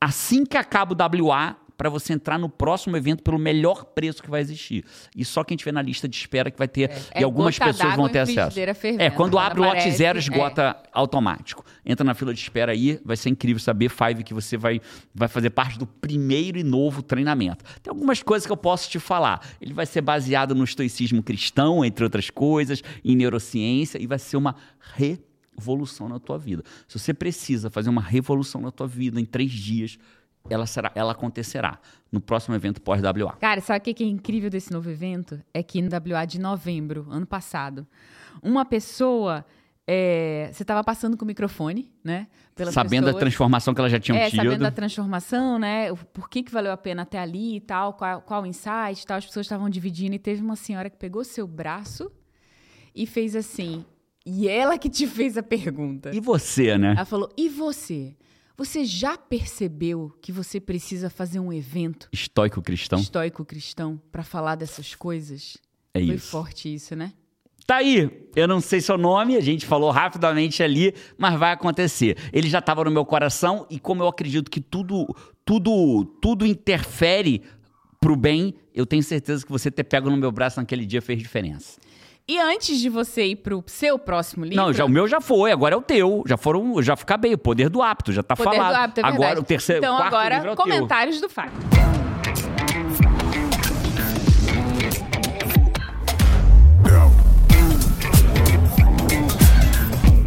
assim que acaba o WA, para você entrar no próximo evento pelo melhor preço que vai existir. E só quem tiver na lista de espera que vai ter. É, e é algumas pessoas vão ter acesso. É, quando abre o lote zero, esgota é. automático. Entra na fila de espera aí, vai ser incrível saber, Five, que você vai, vai fazer parte do primeiro e novo treinamento. Tem algumas coisas que eu posso te falar. Ele vai ser baseado no estoicismo cristão, entre outras coisas, em neurociência, e vai ser uma revolução na tua vida. Se você precisa fazer uma revolução na tua vida em três dias, ela, será, ela acontecerá no próximo evento pós-WA. Cara, sabe o que é incrível desse novo evento? É que no WA de novembro, ano passado, uma pessoa é, você estava passando com o microfone, né? sabendo pessoas. da transformação que elas já tinham é, tido. sabendo da transformação, né? O- Por que, que valeu a pena até ali e tal, qual, qual o insight e tal. As pessoas estavam dividindo e teve uma senhora que pegou seu braço e fez assim. E ela que te fez a pergunta. E você, né? Ela falou: E você? Você já percebeu que você precisa fazer um evento Estoico cristão. estoico cristão para falar dessas coisas? É Foi isso. forte isso, né? Tá aí. Eu não sei seu nome, a gente falou rapidamente ali, mas vai acontecer. Ele já estava no meu coração e como eu acredito que tudo, tudo, tudo interfere pro bem, eu tenho certeza que você ter pego no meu braço naquele dia fez diferença. E antes de você ir pro seu próximo livro. Não, já, o meu já foi, agora é o teu. Já foram, já acabei. O poder do hábito, já tá Poder falado. do hábito, é agora o terceiro, Então, agora, é o teu. comentários do Fábio.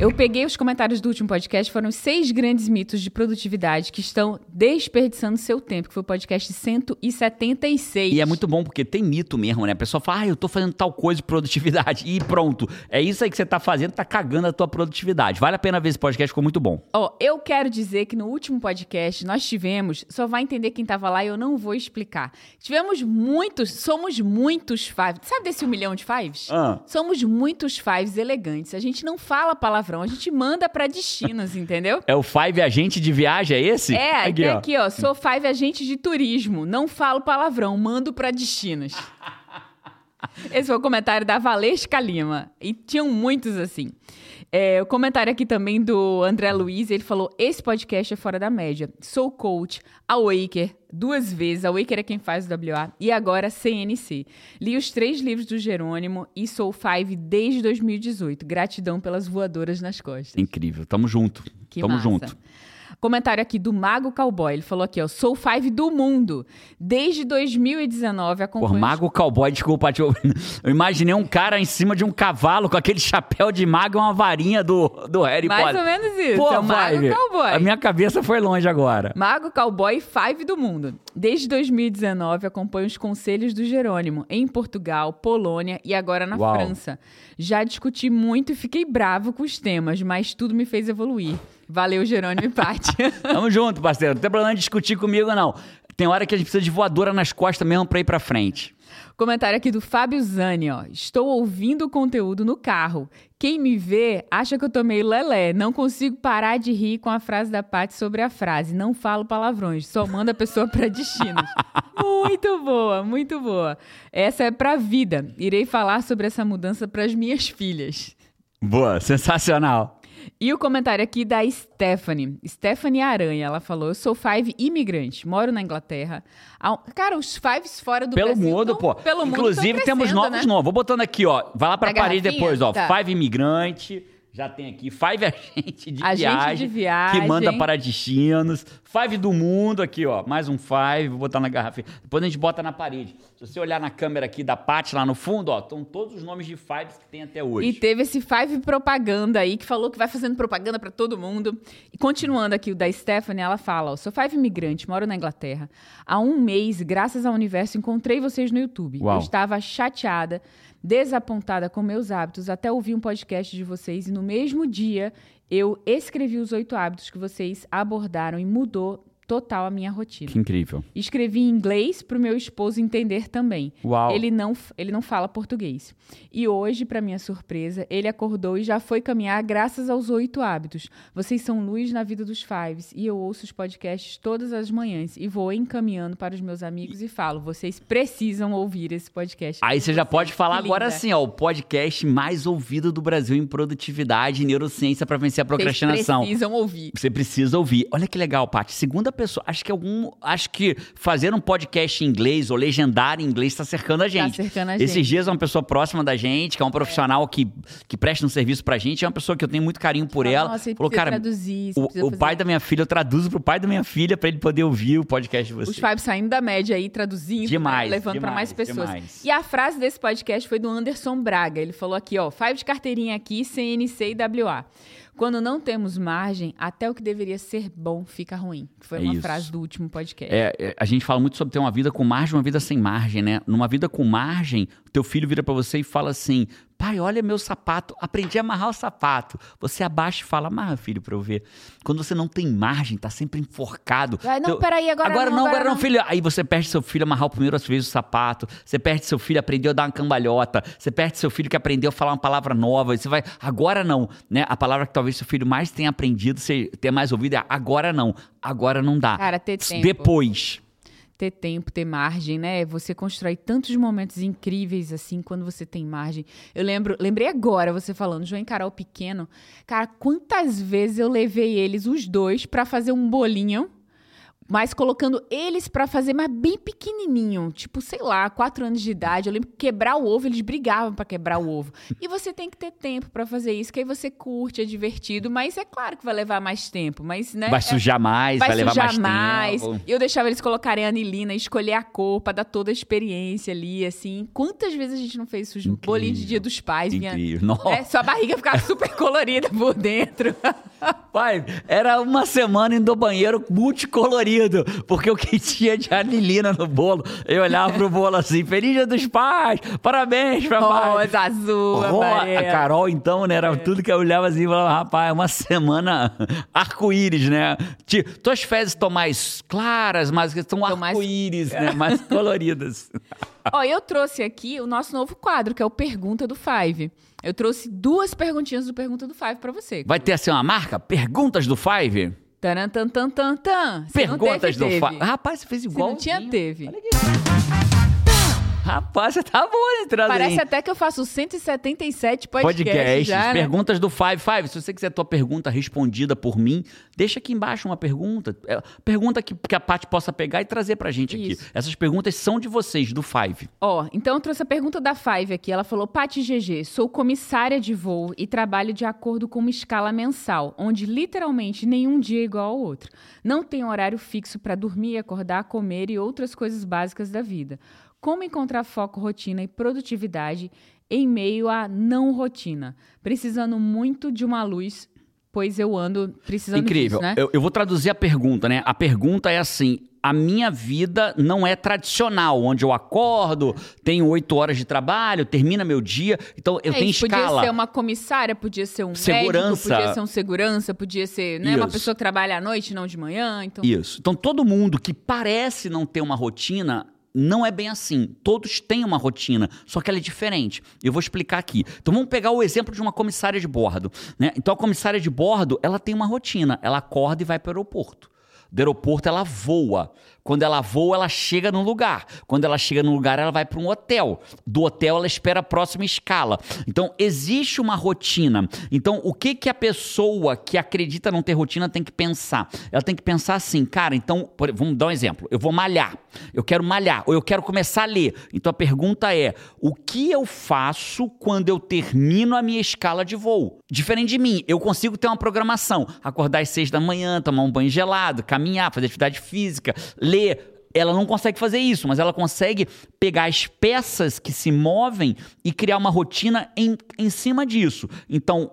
Eu peguei os comentários do último podcast, foram seis grandes mitos de produtividade que estão desperdiçando seu tempo, que foi o podcast 176. E é muito bom porque tem mito mesmo, né? A pessoa fala, ah, eu tô fazendo tal coisa de produtividade. E pronto. É isso aí que você tá fazendo, tá cagando a tua produtividade. Vale a pena ver esse podcast, ficou muito bom. Ó, eu quero dizer que no último podcast nós tivemos, só vai entender quem tava lá e eu não vou explicar. Tivemos muitos, somos muitos fives. Sabe desse um milhão de fives? Ah. Somos muitos fives elegantes. A gente não fala palavrão, a gente manda pra destinos, entendeu? É o Five Agente de Viagem, é esse? É, aqui, tem ó. aqui, ó. Sou five agente de turismo. Não falo palavrão, mando pra destinos. Esse foi o comentário da Valesca Lima. E tinham muitos assim. É, o comentário aqui também do André Luiz, ele falou: Esse podcast é fora da média. Sou coach, Awaker, duas vezes. Awaker é quem faz o WA. E agora CNC. Li os três livros do Jerônimo e sou Five desde 2018. Gratidão pelas voadoras nas costas. Incrível. Tamo junto. Que Tamo massa. junto. Comentário aqui do Mago Cowboy. Ele falou aqui, ó. Sou Five do mundo. Desde 2019 Por acompanho... mago cowboy, desculpa. Eu imaginei um cara em cima de um cavalo com aquele chapéu de mago e uma varinha do, do Harry Mais Potter. ou menos isso. Pô, é o Mago Five, Cowboy. A minha cabeça foi longe agora. Mago Cowboy Five do mundo. Desde 2019 acompanho os conselhos do Jerônimo em Portugal, Polônia e agora na Uau. França. Já discuti muito e fiquei bravo com os temas, mas tudo me fez evoluir. Valeu, Jerônimo e Paty. Tamo junto, parceiro. Não tem problema de discutir comigo, não. Tem hora que a gente precisa de voadora nas costas mesmo pra ir pra frente. Comentário aqui do Fábio Zani, ó. Estou ouvindo o conteúdo no carro. Quem me vê acha que eu tô meio lelé. Não consigo parar de rir com a frase da Paty sobre a frase. Não falo palavrões, só manda a pessoa para destinos. muito boa, muito boa. Essa é pra vida. Irei falar sobre essa mudança para as minhas filhas. Boa, sensacional. E o comentário aqui da Stephanie. Stephanie Aranha, ela falou: Eu sou Five imigrante, moro na Inglaterra. Cara, os Fives fora do Pelo Brasil. mundo, tão- pô. Pelo mundo Inclusive, temos novos né? nomes. Vou botando aqui, ó. Vai lá pra Na parede depois, ó. Tá. Five Imigrante. Já tem aqui. Five Agente de Agente Viagem. de viagem. Que manda para destinos. Five do Mundo aqui, ó. Mais um Five. Vou botar na garrafinha. Depois a gente bota na parede. Se você olhar na câmera aqui da Paty lá no fundo, ó. Estão todos os nomes de Fives que tem até hoje. E teve esse Five Propaganda aí, que falou que vai fazendo propaganda pra todo mundo. E continuando aqui, o da Stephanie, ela fala: ó, sou Five imigrante, moro na Inglaterra. Há um mês, graças ao universo, encontrei vocês no YouTube. Uau. Eu estava chateada, desapontada com meus hábitos, até ouvir um podcast de vocês. E no mesmo dia, eu escrevi os oito hábitos que vocês abordaram e mudou total a minha rotina. Que incrível. Escrevi em inglês para o meu esposo entender também. Uau. Ele não, ele não fala português. E hoje, para minha surpresa, ele acordou e já foi caminhar graças aos oito hábitos. Vocês são luz na vida dos Fives e eu ouço os podcasts todas as manhãs e vou encaminhando para os meus amigos e falo: vocês precisam ouvir esse podcast. Aí você já pode falar agora linda. assim, ó, o podcast mais ouvido do Brasil em produtividade e neurociência para vencer a Vocês procrastinação. precisam ouvir. Você precisa ouvir. Olha que legal, Paty. Segunda pessoa, acho que algum, acho que fazer um podcast em inglês ou legendar em inglês está cercando a gente. cercando a Esses gente. dias uma pessoa próxima da gente, que é um profissional que, que presta um serviço pra gente, é uma pessoa que eu tenho muito carinho por Fala, ela. Nossa, Falou, cara, traduzir, o, o pai da minha filha, eu traduzo pro pai da minha filha pra ele poder ouvir o podcast de Os vocês. Fives saindo da média aí, traduzindo, Demais, né, levando para mais pessoas. demais. E a frase desse podcast foi do Anderson Braga. Ele falou aqui, ó, Five de carteirinha aqui, CNC e WA. Quando não temos margem, até o que deveria ser bom fica ruim. Foi É uma isso. frase do último podcast. É, é, a gente fala muito sobre ter uma vida com margem e uma vida sem margem, né? Numa vida com margem, teu filho vira para você e fala assim: pai, olha meu sapato, aprendi a amarrar o sapato. Você abaixa e fala: amarra, filho, para eu ver. Quando você não tem margem, tá sempre enforcado. Vai, não, teu- peraí, agora Agora não, não, agora agora não, não. filho. Aí você perde seu filho a amarrar o primeiro vez o sapato. Você perde seu filho aprendeu a dar uma cambalhota. Você perde seu filho que aprendeu a falar uma palavra nova. E Você vai, agora não, né? A palavra que talvez seu filho mais tenha aprendido, você tenha mais ouvido é agora não. Agora não dá. Cara, ter tempo. Depois. Ter tempo, ter margem, né? Você constrói tantos momentos incríveis assim quando você tem margem. Eu lembro, lembrei agora você falando, João Carol pequeno. Cara, quantas vezes eu levei eles os dois pra fazer um bolinho, mas colocando eles pra fazer mas bem pequenininho, tipo, sei lá, quatro anos de idade. Eu lembro que quebrar o ovo, eles brigavam pra quebrar o ovo. E você tem que ter tempo pra fazer isso, que aí você curte, é divertido, mas é claro que vai levar mais tempo, mas né? Vai é- sujar mais, vai, vai, levar sujar mais, tempo. Eu deixava eles colocarem a anilina, escolher a cor pra dar toda a experiência ali, assim. Quantas vezes a gente não fez isso? Bolinho de dia dos pais. Incrível. Nossa. É, sua barriga ficava super colorida por dentro. Pai, era uma semana indo ao banheiro multicolorido, porque o que tinha de anilina no bolo, eu olhava pro bolo assim, feliz dia dos pais, parabéns, papai. Rosa, azul, Ro- a. Carol, então, né? Era tudo que eu olhava assim e falava, rapaz, é uma semana arco-íris, né? Ti- Tuas fezes estão mais claras, mas estão Tão mais- arco-íris, né? Mais coloridas. Ó, eu trouxe aqui o nosso novo quadro, que é o Pergunta do Five. Eu trouxe duas perguntinhas do Pergunta do Five pra você. Vai ter assim uma marca? Perguntas do Five? Taran, tan, tan, tan, Perguntas do. Five. Rapaz, você fez Se igual. não tinha, teve. Rapaz, você tá boa entrando. Parece até que eu faço 177 podcasts Podcasts, já, né? perguntas do Five. Five, se você quiser tua pergunta respondida por mim, deixa aqui embaixo uma pergunta. É, Pergunta que, que a Paty possa pegar e trazer pra gente aqui. Isso. Essas perguntas são de vocês, do Five. Ó, então eu trouxe a pergunta da Five aqui. Ela falou: Pati GG, sou comissária de voo e trabalho de acordo com uma escala mensal, onde literalmente nenhum dia é igual ao outro. Não tenho horário fixo para dormir, acordar, comer e outras coisas básicas da vida. Como encontrar foco, rotina e produtividade em meio à não rotina? Precisando muito de uma luz, pois eu ando precisando Incrível. disso, né? eu, eu vou traduzir a pergunta, né? A pergunta é assim. A minha vida não é tradicional, onde eu acordo, tenho oito horas de trabalho, termina meu dia, então eu É, tenho escala. Podia ser uma comissária, podia ser um Segurança. médico, podia ser um segurança, podia ser né, uma pessoa que trabalha à noite, não de manhã. Então, Isso. Então, todo mundo que parece não ter uma rotina, não é bem assim. Todos têm uma rotina, só que ela é diferente. Eu vou explicar aqui. Então, vamos pegar o exemplo de uma comissária de bordo. Né? Então, a comissária de bordo, ela tem uma rotina. Ela acorda e vai para o aeroporto. Do aeroporto, ela voa. Quando ela voa, ela chega num lugar. Quando ela chega num lugar, ela vai para um hotel. Do hotel, ela espera a próxima escala. Então, existe uma rotina. Então, o que, que a pessoa que acredita não ter rotina tem que pensar? Ela tem que pensar assim, cara, então, vamos dar um exemplo. Eu vou malhar. Eu quero malhar, ou eu quero começar a ler. Então, a pergunta é: o que eu faço quando eu termino a minha escala de voo? Diferente de mim, eu consigo ter uma programação. Acordar às seis da manhã, tomar um banho gelado, caminhar, fazer atividade física, ler. Ela não consegue fazer isso, mas ela consegue pegar as peças que se movem e criar uma rotina em, em cima disso. Então,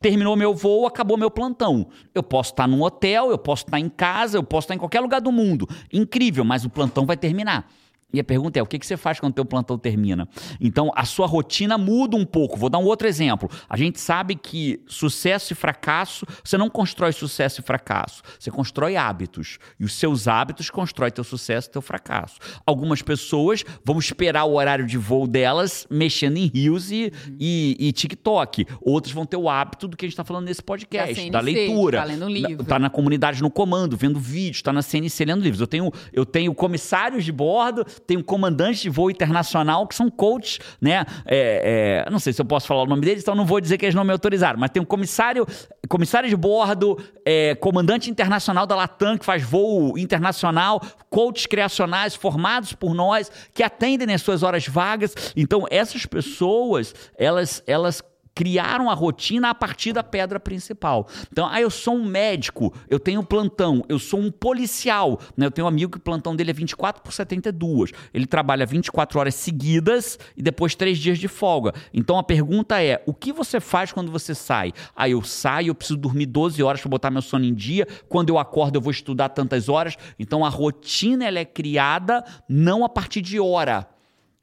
terminou meu voo, acabou meu plantão. Eu posso estar num hotel, eu posso estar em casa, eu posso estar em qualquer lugar do mundo. Incrível, mas o plantão vai terminar. E a pergunta é, o que que você faz quando o teu plantão termina? Então, a sua rotina muda um pouco. Vou dar um outro exemplo. A gente sabe que sucesso e fracasso, você não constrói sucesso e fracasso. Você constrói hábitos. E os seus hábitos constroem teu sucesso e teu fracasso. Algumas pessoas vão esperar o horário de voo delas mexendo em rios e, e, e TikTok. Outros vão ter o hábito do que a gente está falando nesse podcast, CNC, da leitura. tá lendo livro. Tá na comunidade no comando, vendo vídeos, tá na CNC lendo livros. Eu tenho, eu tenho comissários de bordo, tenho comandantes de voo internacional que são coaches, né? É, é, não sei se eu posso falar o nome deles, então não vou dizer que eles não me autorizaram, mas tem um comissário, comissário de bordo, é, comandante internacional da Latam que faz voo internacional, coaches criacionais formados por nós que atendem as suas horas vagas. Então essas pessoas, elas, elas criaram a rotina a partir da pedra principal. Então, ah, eu sou um médico, eu tenho plantão, eu sou um policial. Né? Eu tenho um amigo que o plantão dele é 24 por 72. Ele trabalha 24 horas seguidas e depois três dias de folga. Então, a pergunta é, o que você faz quando você sai? Ah, eu saio, eu preciso dormir 12 horas para botar meu sono em dia. Quando eu acordo, eu vou estudar tantas horas. Então, a rotina ela é criada não a partir de hora,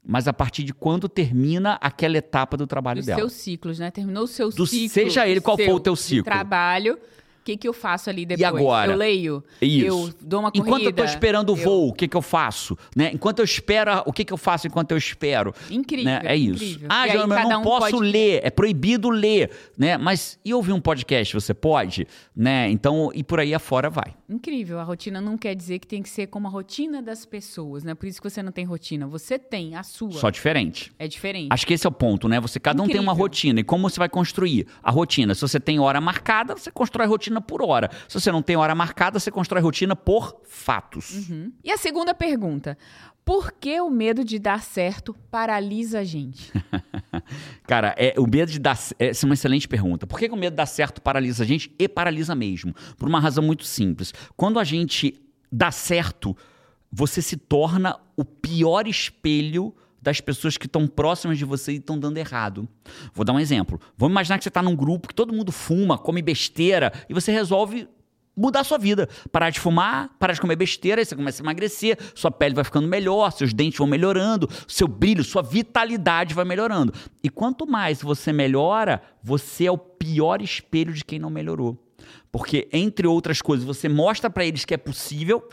mas a partir de quando termina aquela etapa do trabalho Dos dela. seus ciclos, né? Terminou o seu Do- ciclo. seja ele qual for o teu ciclo. trabalho. O que, que eu faço ali depois? agora? Eu leio? Isso. Eu dou uma corrida? Enquanto eu tô esperando o eu- voo, o que, que eu faço? Né? Enquanto eu espero, o que, que eu faço enquanto eu espero? Incrível, Né? É isso. incrível. Ah, E Jerônimo, eu não um posso pode- ler, é proibido ler, né? Mas e ouvir um podcast, você pode? Né? Então, e por aí afora vai. Incrível. A rotina não quer dizer que tem que ser como a rotina das pessoas, né? Por isso que você não tem rotina. Você tem a sua. Só diferente. É diferente. Acho que esse é o ponto, né? Você cada um tem uma Incrível. rotina. E como você vai construir a rotina? Se você tem hora marcada, você constrói rotina por hora. Se você não tem hora marcada, você constrói rotina por fatos. Uhum. E a segunda pergunta. Por que o medo de dar certo paralisa a gente? Cara, é, o medo de dar. Essa é uma excelente pergunta. Por que, que o medo de dar certo paralisa a gente? E paralisa mesmo. Por uma razão muito simples. Quando a gente dá certo, você se torna o pior espelho das pessoas que estão próximas de você e estão dando errado. Vou dar um exemplo. Vamos imaginar que você está num grupo que todo mundo fuma, come besteira, e você resolve mudar a sua vida. Parar de fumar, parar de comer besteira, aí você começa a emagrecer, sua pele vai ficando melhor, seus dentes vão melhorando, seu brilho, sua vitalidade vai melhorando. E quanto mais você melhora, você é o pior espelho de quem não melhorou. Porque, entre outras coisas, você mostra para eles que é possível,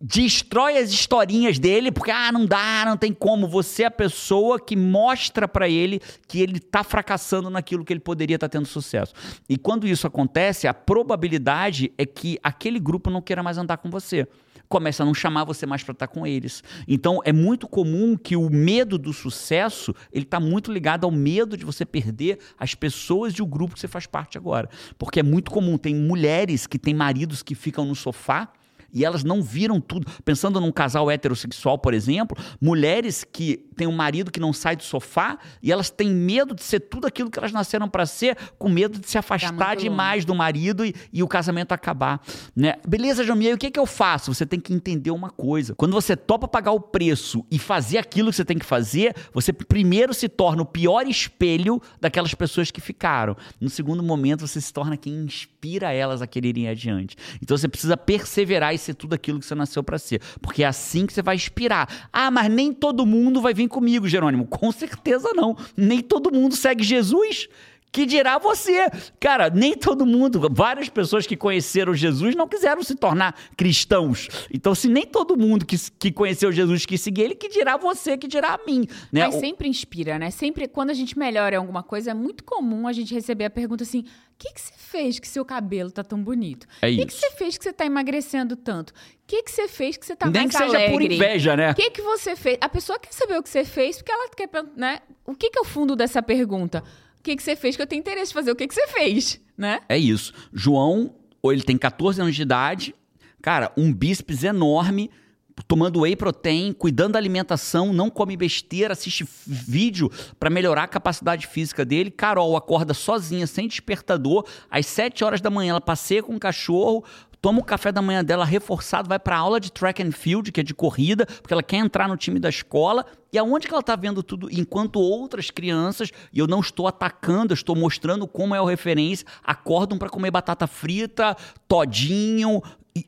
destrói as historinhas dele, porque ah, não dá, não tem como. Você é a pessoa que mostra pra ele que ele tá fracassando naquilo que ele poderia estar tendo sucesso. E quando isso acontece, a probabilidade é que aquele grupo não queira mais andar com você. Começa a não chamar você mais para estar com eles. Então é muito comum que o medo do sucesso ele está muito ligado ao medo de você perder as pessoas e o grupo que você faz parte agora. Porque é muito comum, tem mulheres que têm maridos que ficam no sofá e elas não viram tudo. Pensando num casal heterossexual, por exemplo, mulheres que têm um marido que não sai do sofá e elas têm medo de ser tudo aquilo que elas nasceram para ser, com medo de se afastar demais do marido e, e o casamento acabar. Né? Beleza, Jamie, o que, que eu faço? Você tem que entender uma coisa. Quando você topa pagar o preço e fazer aquilo que você tem que fazer, você primeiro se torna o pior espelho daquelas pessoas que ficaram. No segundo momento, você se torna quem inspira elas a quererem ir adiante. Então você precisa perseverar e ser tudo aquilo que você nasceu para ser. Porque é assim que você vai inspirar. Ah, mas nem todo mundo vai vir comigo, Jerônimo. Com certeza não. Nem todo mundo segue Jesus. Que dirá você? Cara, nem todo mundo, várias pessoas que conheceram Jesus não quiseram se tornar cristãos. Então, se nem todo mundo que, que conheceu Jesus quis seguir ele, que dirá você, que dirá a mim. Né? Mas sempre inspira, né? Sempre, quando a gente melhora em alguma coisa, é muito comum a gente receber a pergunta assim: que, que você fez que seu cabelo tá tão bonito? É O que, isso. você fez que você tá emagrecendo tanto? O que, que você fez que você tá Nem mais que seja alegre? por inveja, né? O que, que você fez? A pessoa quer saber o que você fez porque ela quer, né? O que, que é o fundo dessa pergunta? O que, que você fez? Que eu tenho interesse de fazer o que, que você fez, né? É isso. João, ou ele tem 14 anos de idade, cara, um bíceps enorme, tomando whey protein, cuidando da alimentação, não come besteira, assiste vídeo para melhorar a capacidade física dele. Carol acorda sozinha, sem despertador, às 7 horas da manhã ela passeia com o cachorro, toma o café da manhã dela reforçado, vai para aula de track and field, que é de corrida, porque ela quer entrar no time da escola. E aonde que ela tá vendo tudo? Enquanto outras crianças, e eu não estou atacando, eu estou mostrando como é o referência, acordam para comer batata frita, todinho,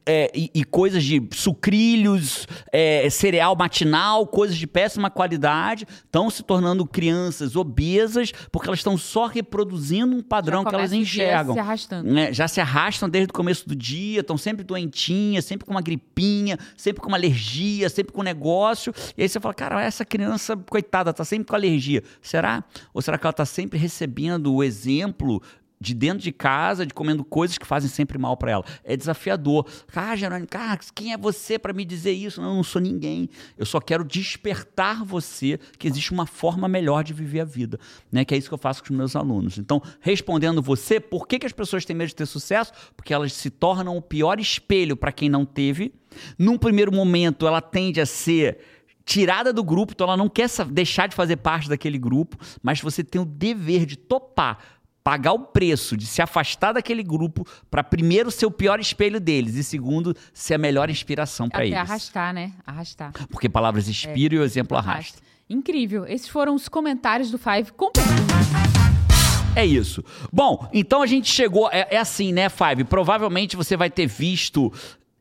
é, e- e coisas de sucrilhos, é, cereal matinal, coisas de péssima qualidade, estão se tornando crianças obesas porque elas estão só reproduzindo um padrão Já que elas enxergam se arrastando. né, já se arrastam desde o começo do dia, estão sempre doentinhas, sempre com uma gripinha, sempre com uma alergia, sempre com um negócio. E aí você fala, cara, essa criança, coitada, tá sempre com alergia. Será? Ou será que ela tá sempre recebendo o exemplo de dentro de casa, de comendo coisas que fazem sempre mal para ela. É desafiador. Ah, Jerônimo, cara, quem é você para me dizer isso? Não, eu não sou ninguém. Eu só quero despertar você que existe uma forma melhor de viver a vida, né? Que é isso que eu faço com os meus alunos. Então, respondendo você, por que, que as pessoas têm medo de ter sucesso? Porque elas se tornam o pior espelho para quem não teve. Num primeiro momento, ela tende a ser tirada do grupo, então ela não quer deixar de fazer parte daquele grupo, mas você tem o dever de topar pagar o preço de se afastar daquele grupo para primeiro ser o pior espelho deles e segundo ser a melhor inspiração para Até eles. arrastar, né? Arrastar. Porque palavras inspiram e o exemplo arrasta. Incrível. Esses foram os comentários do Five com. É isso. Bom, então a gente chegou. É, é assim, né, Five? Provavelmente você vai ter visto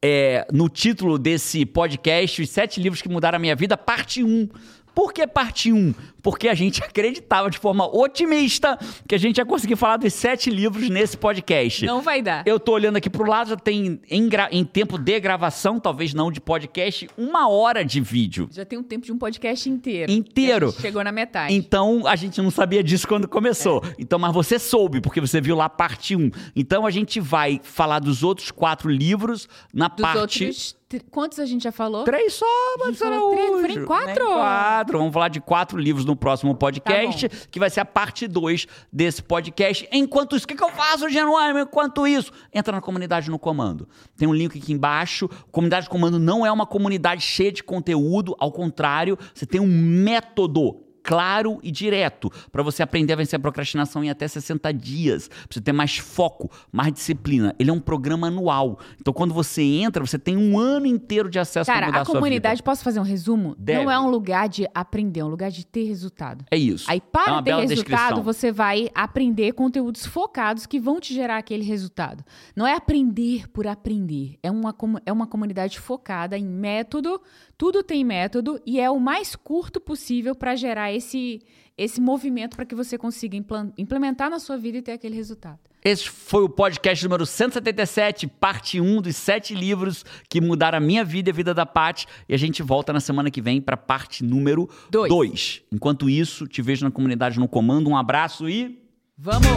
é, no título desse podcast Os Sete Livros que Mudaram a Minha Vida, parte 1. Por que parte 1? Porque a gente acreditava de forma otimista que a gente ia conseguir falar dos sete livros nesse podcast. Não vai dar. Eu tô olhando aqui pro lado, já tem em, em tempo de gravação, talvez não de podcast, uma hora de vídeo. Já tem um tempo de um podcast inteiro. Inteiro. Gente chegou na metade. Então a gente não sabia disso quando começou. É. Então, mas você soube, porque você viu lá parte 1. Então a gente vai falar dos outros quatro livros na Dos parte. outros. Quantos a gente já falou? Três só, mas falou três, quatro? Nem quatro. Vamos falar de quatro livros no próximo podcast, Tá que vai ser a parte 2 desse podcast. Enquanto isso, o que, que eu faço, Genuíno? Enquanto isso, entra na comunidade no comando. Tem um link aqui embaixo. Comunidade no comando não é uma comunidade cheia de conteúdo, ao contrário, você tem um método claro e direto para você aprender a vencer a procrastinação em até 60 dias, pra você ter mais foco, mais disciplina. Ele é um programa anual. Então quando você entra, você tem um ano inteiro de acesso para Cara, mudar a sua vida. comunidade, posso fazer um resumo? Deve. Não é um lugar de aprender, é um lugar de ter resultado. É isso. Aí, é para uma ter resultado, descrição. você vai aprender conteúdos focados que vão te gerar aquele resultado. Não é aprender por aprender. É uma, é uma comunidade focada em método, tudo tem método, e é o mais curto possível para gerar esse, esse movimento para que você consiga implementar na sua vida e ter aquele resultado. Esse foi o podcast número 177, parte 1 dos sete livros que mudaram a minha vida e a vida da Paty. E a gente volta na semana que vem para parte número Dois. 2. Enquanto isso, te vejo na comunidade no comando. Um abraço e. Vamos!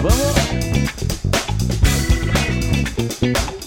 Vamos!